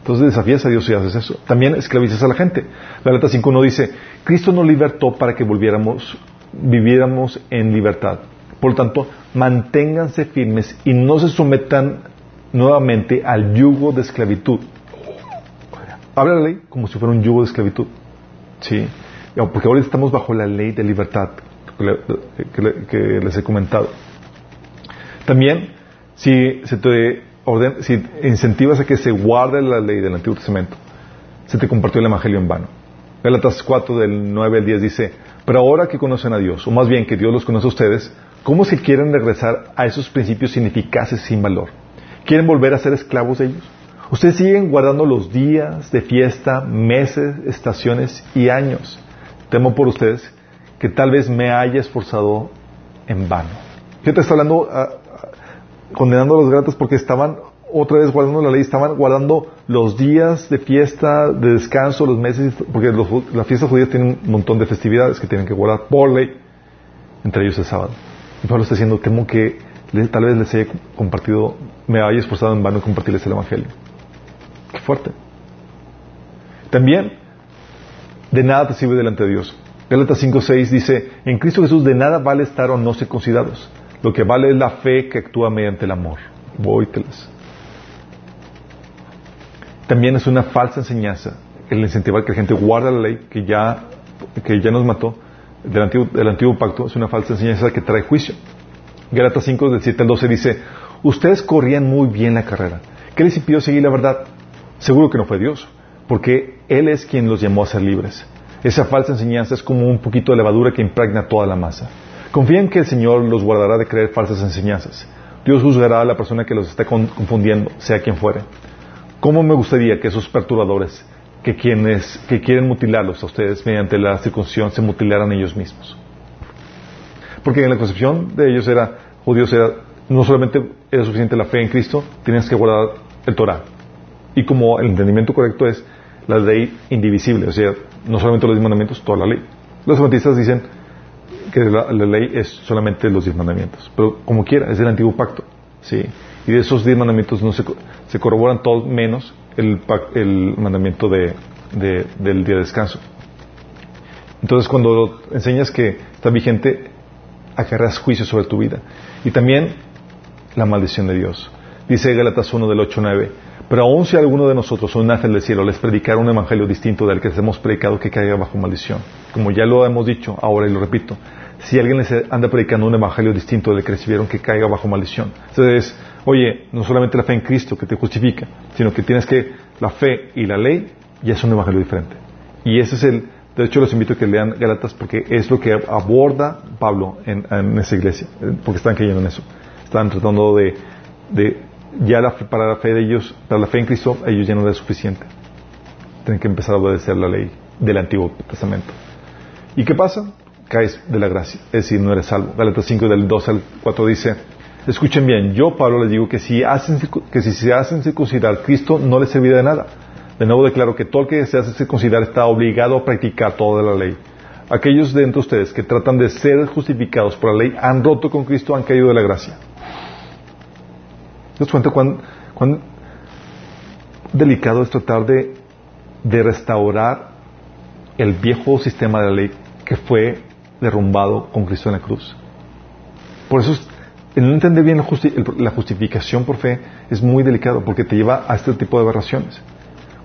Entonces desafías a Dios y haces eso. También esclavizas a la gente. La letra 5.1 dice, Cristo nos libertó para que volviéramos, viviéramos en libertad. Por lo tanto, manténganse firmes y no se sometan nuevamente al yugo de esclavitud. Habla la ley como si fuera un yugo de esclavitud. Sí. Porque ahora estamos bajo la ley de libertad que, les he comentado. También, si se te si incentivas a que se guarde la ley del Antiguo Testamento, se te compartió el Evangelio en vano. Galatas 4 del 9 al 10 dice, pero ahora que conocen a Dios, o más bien que Dios los conoce a ustedes, ¿cómo se quieren regresar a esos principios ineficaces sin valor? ¿Quieren volver a ser esclavos de ellos? Ustedes siguen guardando los días de fiesta, meses, estaciones y años. Temo por ustedes que tal vez me haya esforzado en vano. ¿Qué te está hablando ah, condenando a los gratos porque estaban otra vez guardando la ley, estaban guardando los días de fiesta, de descanso, los meses, porque los, las fiestas judías tienen un montón de festividades que tienen que guardar por ley, entre ellos el sábado. Y Pablo está diciendo, temo que tal vez les haya compartido, me haya esforzado en vano en compartirles el Evangelio. Qué fuerte. También, de nada te sirve delante de Dios. Gálatas 5.6 dice, en Cristo Jesús de nada vale estar o no ser considerados lo que vale es la fe que actúa mediante el amor. También es una falsa enseñanza el incentivar que la gente guarda la ley que ya, que ya nos mató del antiguo, del antiguo pacto. Es una falsa enseñanza que trae juicio. Galatas 5, del 7 al 12 dice, ustedes corrían muy bien la carrera. ¿Qué les impidió seguir la verdad? Seguro que no fue Dios, porque Él es quien los llamó a ser libres. Esa falsa enseñanza es como un poquito de levadura que impregna toda la masa. Confíen que el Señor los guardará de creer falsas enseñanzas. Dios juzgará a la persona que los esté confundiendo, sea quien fuere. ¿Cómo me gustaría que esos perturbadores, que quienes que quieren mutilarlos a ustedes mediante la circuncisión, se mutilaran ellos mismos? Porque en la concepción de ellos era, judíos era, no solamente era suficiente la fe en Cristo, tienes que guardar el Torah. Y como el entendimiento correcto es la ley indivisible, o sea, no solamente los mandamientos, toda la ley. Los adventistas dicen, que la, ley es solamente los diez mandamientos. Pero como quiera, es el antiguo pacto. ¿sí? Y de esos diez mandamientos no se, se corroboran todos menos el, el mandamiento de, del día de descanso. Entonces cuando enseñas que está vigente, acarreas juicio sobre tu vida. Y también la maldición de Dios. Dice Gálatas 1 del 8 9. Pero aun si alguno de nosotros un ángel del cielo les predicara un evangelio distinto del que hemos predicado, que caiga bajo maldición. Como ya lo hemos dicho ahora y lo repito, si alguien les anda predicando un evangelio distinto del que recibieron, que caiga bajo maldición. Entonces, oye, no solamente la fe en Cristo que te justifica, sino que tienes que la fe y la ley ya es un evangelio diferente. Y ese es el, de hecho los invito a que lean Galatas porque es lo que aborda Pablo en, esa iglesia, porque están cayendo en eso. Están tratando de ya para la fe de ellos, para la fe en Cristo, ellos ya no es suficiente. Tienen que empezar a obedecer la ley del Antiguo Testamento. ¿Y qué pasa? Caes de la gracia, es decir, no eres salvo. Galatas 5 del 2 al 4 dice, escuchen bien, yo Pablo les digo que si, hacen, que si se hacen circuncidar, Cristo no les servirá de nada. De nuevo declaro que todo el que se hace circuncidar está obligado a practicar toda la ley. Aquellos de entre ustedes que tratan de ser justificados por la ley han roto con Cristo, han caído de la gracia. ¿Te das cuenta cuán, delicado es tratar de, restaurar el viejo sistema de la ley que fue derrumbado con Cristo en la cruz? Por eso, el no entender bien la justificación por fe es muy delicado porque te lleva a este tipo de aberraciones.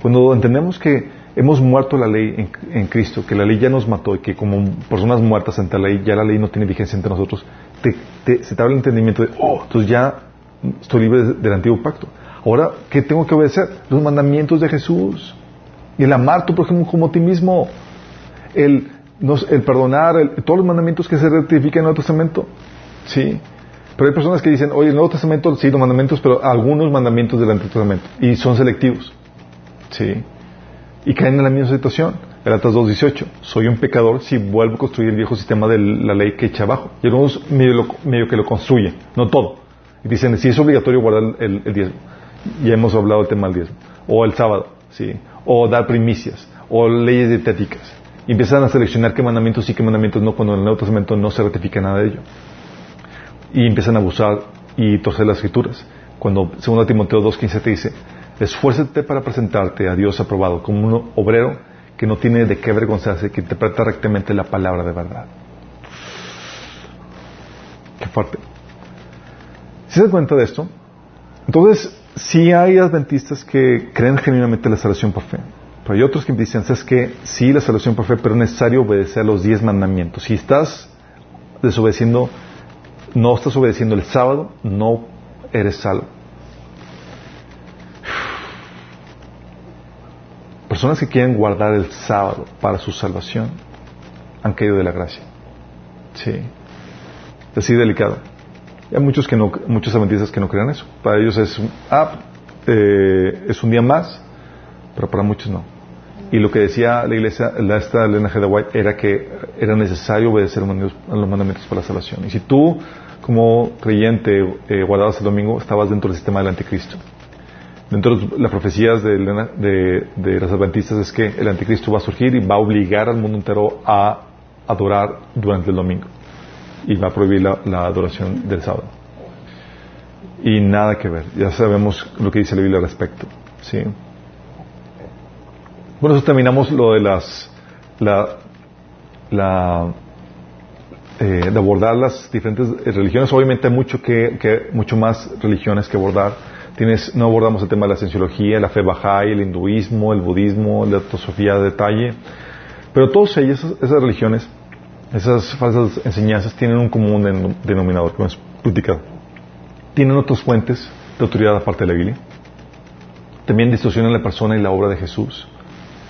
Cuando entendemos que hemos muerto la ley en, Cristo, que la ley ya nos mató y que como personas muertas ante la ley, ya la ley no tiene vigencia entre nosotros, se te habla el entendimiento de, oh, entonces ya estoy libre del antiguo pacto. Ahora, ¿qué tengo que obedecer? Los mandamientos de Jesús. Y el amar tu prójimo como a ti mismo. El, el perdonar, todos los mandamientos que se rectifican en el Nuevo Testamento. Sí. Pero hay personas que dicen, oye, el Nuevo Testamento sí, los mandamientos, pero algunos mandamientos del Antiguo Testamento. Y son selectivos. Sí. Y caen en la misma situación. El Atas 2.18. Soy un pecador si vuelvo a construir el viejo sistema de la ley que echa abajo. Y algunos medio, medio que lo construyen, no todo. Y dicen, si es obligatorio guardar el, el, diezmo. Ya hemos hablado del tema del diezmo. O el sábado, sí. O dar primicias. O leyes dietéticas. Y empiezan a seleccionar qué mandamientos sí, qué mandamientos no, cuando en el Nuevo Testamento no se ratifica nada de ello. Y empiezan a abusar y torcer las escrituras. Cuando 2 Timoteo 2.15 te dice, esfuérzate para presentarte a Dios aprobado como un obrero que no tiene de qué avergonzarse, que interpreta rectamente la palabra de verdad. Qué fuerte. ¿Se dan cuenta de esto? Entonces, si hay adventistas que creen genuinamente la salvación por fe. Pero hay otros que dicen, ¿sabes que Sí, la salvación por fe, pero es necesario obedecer los diez mandamientos. Si estás desobedeciendo, no estás obedeciendo el sábado, no eres salvo. Personas que quieren guardar el sábado para su salvación han caído de la gracia. Sí. Es así delicado. Hay muchos que no, muchos adventistas que no crean eso. Para ellos es ah, eh, es un día más, pero para muchos no. Y lo que decía la iglesia, la esta Elena G. de era que era necesario obedecer los mandamientos para la salvación. Y si tú, como creyente, eh, guardabas el domingo, estabas dentro del sistema del anticristo. Dentro de las profecías de, de, de los adventistas es que el anticristo va a surgir y va a obligar al mundo entero a adorar durante el domingo. Y va a prohibir la, adoración del sábado. Y nada que ver. Ya sabemos lo que dice la Biblia al respecto. ¿sí? Bueno, eso terminamos lo de las. La, eh, de abordar las diferentes religiones. Obviamente hay mucho, que, que, mucho más religiones que abordar Tienes, no abordamos el tema de la cienciología, la fe bahá'í, el hinduismo, el budismo, la teosofía de detalle. Pero todas ellas, esas religiones, esas falsas enseñanzas tienen un común denominador, como es platicado. Tienen otras fuentes de autoridad aparte de la Biblia. También distorsionan la persona y la obra de Jesús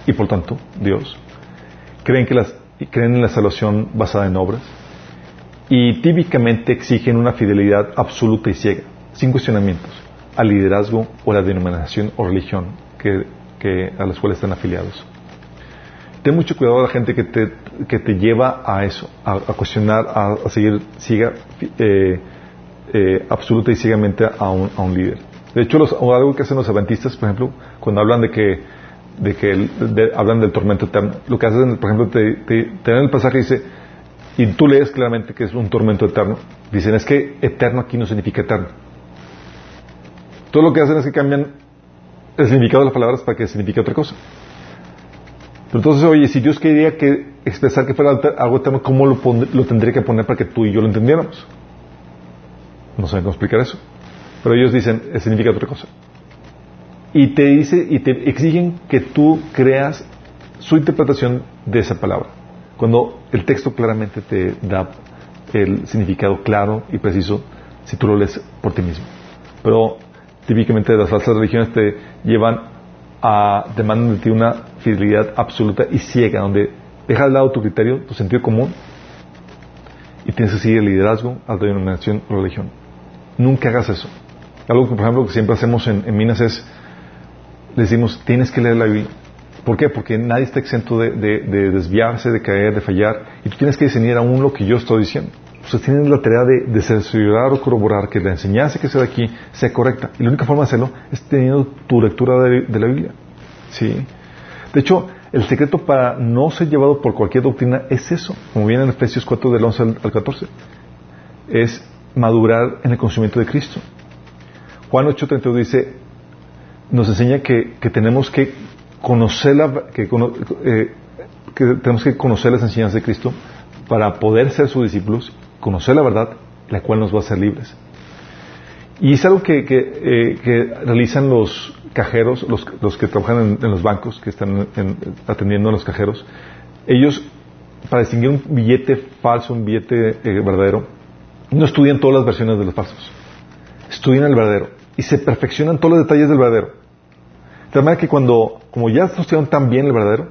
y por tanto Dios. Creen, que las, creen en la salvación basada en obras y típicamente exigen una fidelidad absoluta y ciega, sin cuestionamientos al liderazgo o a la denominación o religión que, a las cuales están afiliados. Ten mucho cuidado a la gente que te, que te lleva a eso, a, cuestionar, a, seguir ciega, eh, eh, absoluta y ciegamente a un, a un líder. De hecho, los, algo que hacen los adventistas, por ejemplo, cuando hablan de que, de que hablan del tormento eterno, lo que hacen, por ejemplo, te, te, dan el pasaje y dice, y tú lees claramente que es un tormento eterno, dicen es que eterno aquí no significa eterno. Todo lo que hacen es que cambian el significado de las palabras para que signifique otra cosa. Pero entonces, oye, si Dios quería que expresar que fuera algo eterno, ¿cómo lo, lo tendría que poner para que tú y yo lo entendiéramos? No saben cómo explicar eso. Pero ellos dicen, significa otra cosa. Y te dice, y te exigen que tú creas su interpretación de esa palabra. Cuando el texto claramente te da el significado claro y preciso si tú lo lees por ti mismo. Pero típicamente las falsas religiones te llevan a, demandan de ti una fidelidad absoluta y ciega, donde dejas de lado tu criterio, tu sentido común, y tienes que seguir el liderazgo a la denominación o religión. Nunca hagas eso. Algo que, por ejemplo, que siempre hacemos en, Minas es, le decimos, tienes que leer la Biblia. ¿Por qué? Porque nadie está exento de, de desviarse, de caer, de fallar, y tú tienes que discernir aún lo que yo estoy diciendo ustedes tienen la tarea de, de cerciorar o corroborar que la enseñanza que se da aquí sea correcta. Y la única forma de hacerlo es teniendo tu lectura de, la Biblia. ¿Sí? De hecho, el secreto para no ser llevado por cualquier doctrina es eso, como viene en Efesios 4 del 11 al, 14. Es madurar en el conocimiento de Cristo. Juan 8:32 dice, nos enseña que, tenemos que conocer la, que, eh, que tenemos que conocer las enseñanzas de Cristo para poder ser sus discípulos conocer la verdad, la cual nos va a hacer libres. Y es algo que, eh, realizan los cajeros, los, que trabajan en, los bancos, que están atendiendo a los cajeros. Ellos, para distinguir un billete falso, un billete eh, verdadero, no estudian todas las versiones de los falsos. Estudian el verdadero y se perfeccionan todos los detalles del verdadero. tal manera que cuando, como ya estudiaron tan bien el verdadero,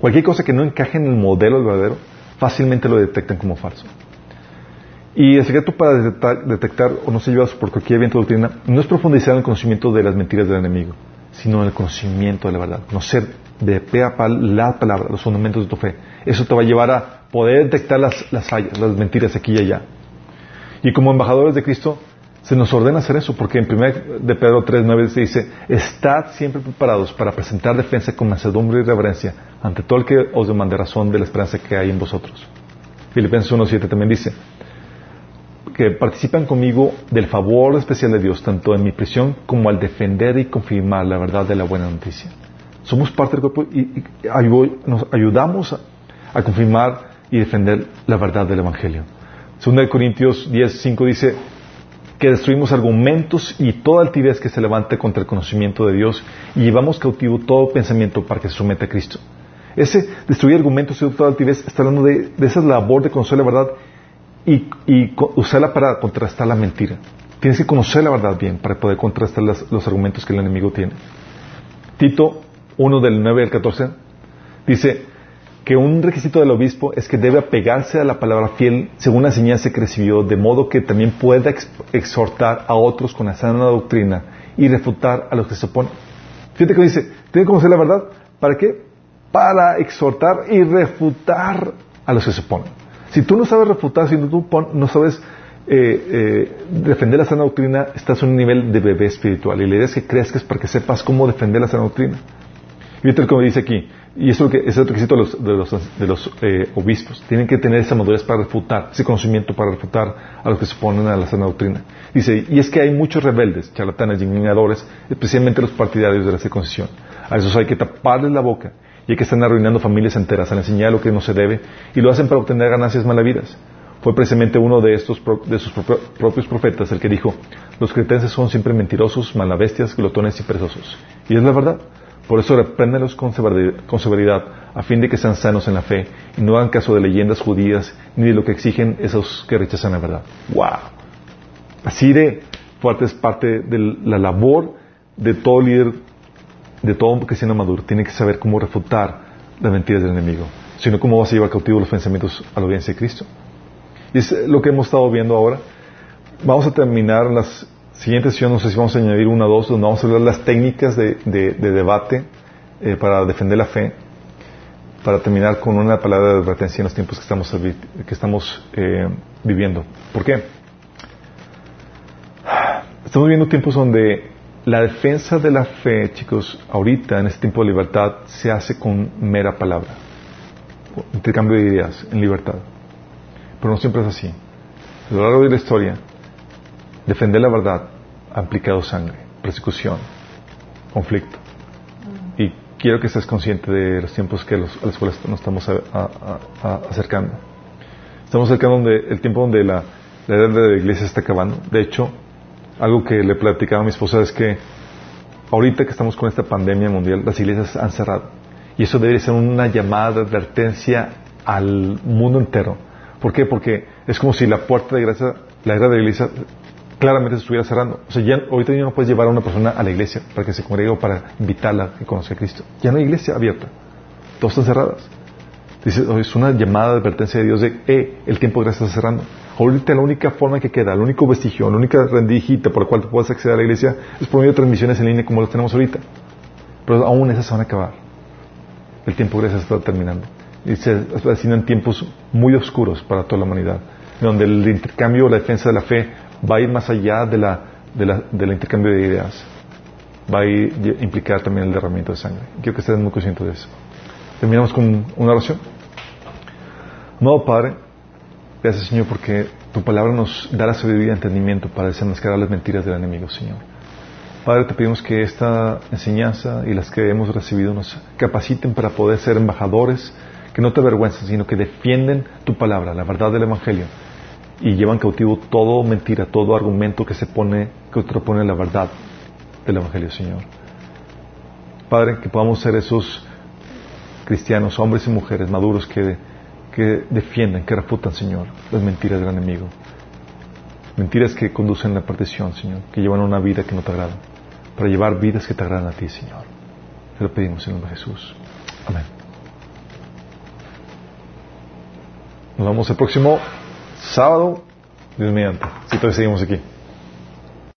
cualquier cosa que no encaje en el modelo del verdadero, fácilmente lo detectan como falso. Y el secreto para detectar, o no se lleva por cualquier viento de doctrina no es profundizar en el conocimiento de las mentiras del enemigo, sino en el conocimiento de la verdad. Conocer de pe a pal la palabra, los fundamentos de tu fe. Eso te va a llevar a poder detectar las, las fallas, las mentiras aquí y allá. Y como embajadores de Cristo, se nos ordena hacer eso, porque en 1 de Pedro 3.9 se dice, estad siempre preparados para presentar defensa con mansedumbre y reverencia ante todo el que os demande razón de la esperanza que hay en vosotros. Filipenses 1.7 también dice, que participan conmigo del favor especial de Dios, tanto en mi prisión como al defender y confirmar la verdad de la buena noticia. Somos parte del cuerpo y, nos ayudamos a, confirmar y defender la verdad del Evangelio. Segunda de Corintios 10.5 dice que destruimos argumentos y toda altivez que se levante contra el conocimiento de Dios y llevamos cautivo todo pensamiento para que se someta a Cristo. Ese destruir argumentos y toda altivez está hablando de, esa labor de conocer la verdad y, usarla para contrastar la mentira. Tienes que conocer la verdad bien para poder contrastar los argumentos que el enemigo tiene. Tito 1 del 9 al 14 dice que un requisito del obispo es que debe apegarse a la palabra fiel según la enseñanza que recibió, de modo que también pueda exhortar a otros con la sana doctrina y refutar a los que se oponen. Fíjate que dice, tiene que conocer la verdad, ¿para qué? Para exhortar y refutar a los que se oponen. Si tú no sabes refutar, si tú no sabes eh, eh, defender la sana doctrina, estás en un nivel de bebé espiritual. Y la idea es que crezcas para que sepas cómo defender la sana doctrina. Y fíjate que dice aquí. Y eso es el requisito de los, de los, de los eh, obispos. Tienen que tener esa madurez para refutar, ese conocimiento para refutar a los que se oponen a la sana doctrina. Dice, y es que hay muchos rebeldes, charlatanes y engañadores, especialmente los partidarios de la circuncisión. A esos hay que taparles la boca y que están arruinando familias enteras al enseñar lo que no se debe y lo hacen para obtener ganancias malavidas. Fue precisamente uno de estos de sus propios profetas el que dijo, los cretenses son siempre mentirosos, malabestias, glotones y perezosos. Y es la verdad. Por eso repréndelos con severidad, a fin de que sean sanos en la fe y no hagan caso de leyendas judías ni de lo que exigen esos que rechazan la verdad. ¡Wow! Así de fuerte es parte de la labor de todo líder de todo cristiano maduro tiene que saber cómo refutar las mentiras del enemigo, sino cómo vas a llevar cautivo los pensamientos a la audiencia de Cristo. Y es lo que hemos estado viendo ahora. Vamos a terminar las siguientes sesiones, no sé si vamos a añadir una o dos, donde vamos a hablar las técnicas de, debate eh, para defender la fe, para terminar con una palabra de advertencia en los tiempos que estamos, que estamos eh, viviendo. ¿Por qué? Estamos viviendo tiempos donde la defensa de la fe, chicos, ahorita en este tiempo de libertad se hace con mera palabra, intercambio de ideas en libertad. Pero no siempre es así. A lo largo de la historia, defender la verdad ha implicado sangre, persecución, conflicto. Y quiero que estés consciente de los tiempos que a los cuales nos estamos acercando. Estamos acercando donde, el tiempo donde la, la de la iglesia está acabando. De hecho, algo que le platicaba a mi esposa es que ahorita que estamos con esta pandemia mundial, las iglesias han cerrado. Y eso debe ser una llamada de advertencia al mundo entero. ¿Por qué? Porque es como si la puerta de gracia, la era de la iglesia, claramente se estuviera cerrando. O sea, ya, ahorita ya no puedes llevar a una persona a la iglesia para que se congregue o para invitarla a conocer a Cristo. Ya no hay iglesia abierta. Todas están cerradas. Dice, es una llamada de advertencia de Dios de, eh, el tiempo de gracia está cerrando. Ahorita la única forma que queda, el único vestigio, la única rendijita por la cual te puedes acceder a la iglesia es por medio de transmisiones en línea como las tenemos ahorita. Pero aún esas se van a acabar. El tiempo de gracia está terminando. Y se en tiempos muy oscuros para toda la humanidad, donde el intercambio, la defensa de la fe va a ir más allá de la, del intercambio de ideas. Va a, implicar también el derramamiento de sangre. Quiero que estén muy conscientes de eso. Terminamos con una oración. Amado Padre, gracias Señor porque tu palabra nos da la sabiduría y entendimiento para desenmascarar las mentiras del enemigo, Señor. Padre, te pedimos que esta enseñanza y las que hemos recibido nos capaciten para poder ser embajadores que no te avergüenzan, sino que defienden tu palabra, la verdad del Evangelio, y llevan cautivo todo mentira, todo argumento que se pone, que pone la verdad del Evangelio, Señor. Padre, que podamos ser esos cristianos, hombres y mujeres maduros que, que defienden, que refutan, Señor, las mentiras del enemigo. Mentiras que conducen a la perdición, Señor, que llevan una vida que no te agrada, para llevar vidas que te agradan a ti, Señor. Te lo pedimos en el nombre de Jesús. Amén. Nos vemos el próximo sábado, Dios mediante, si todavía seguimos aquí.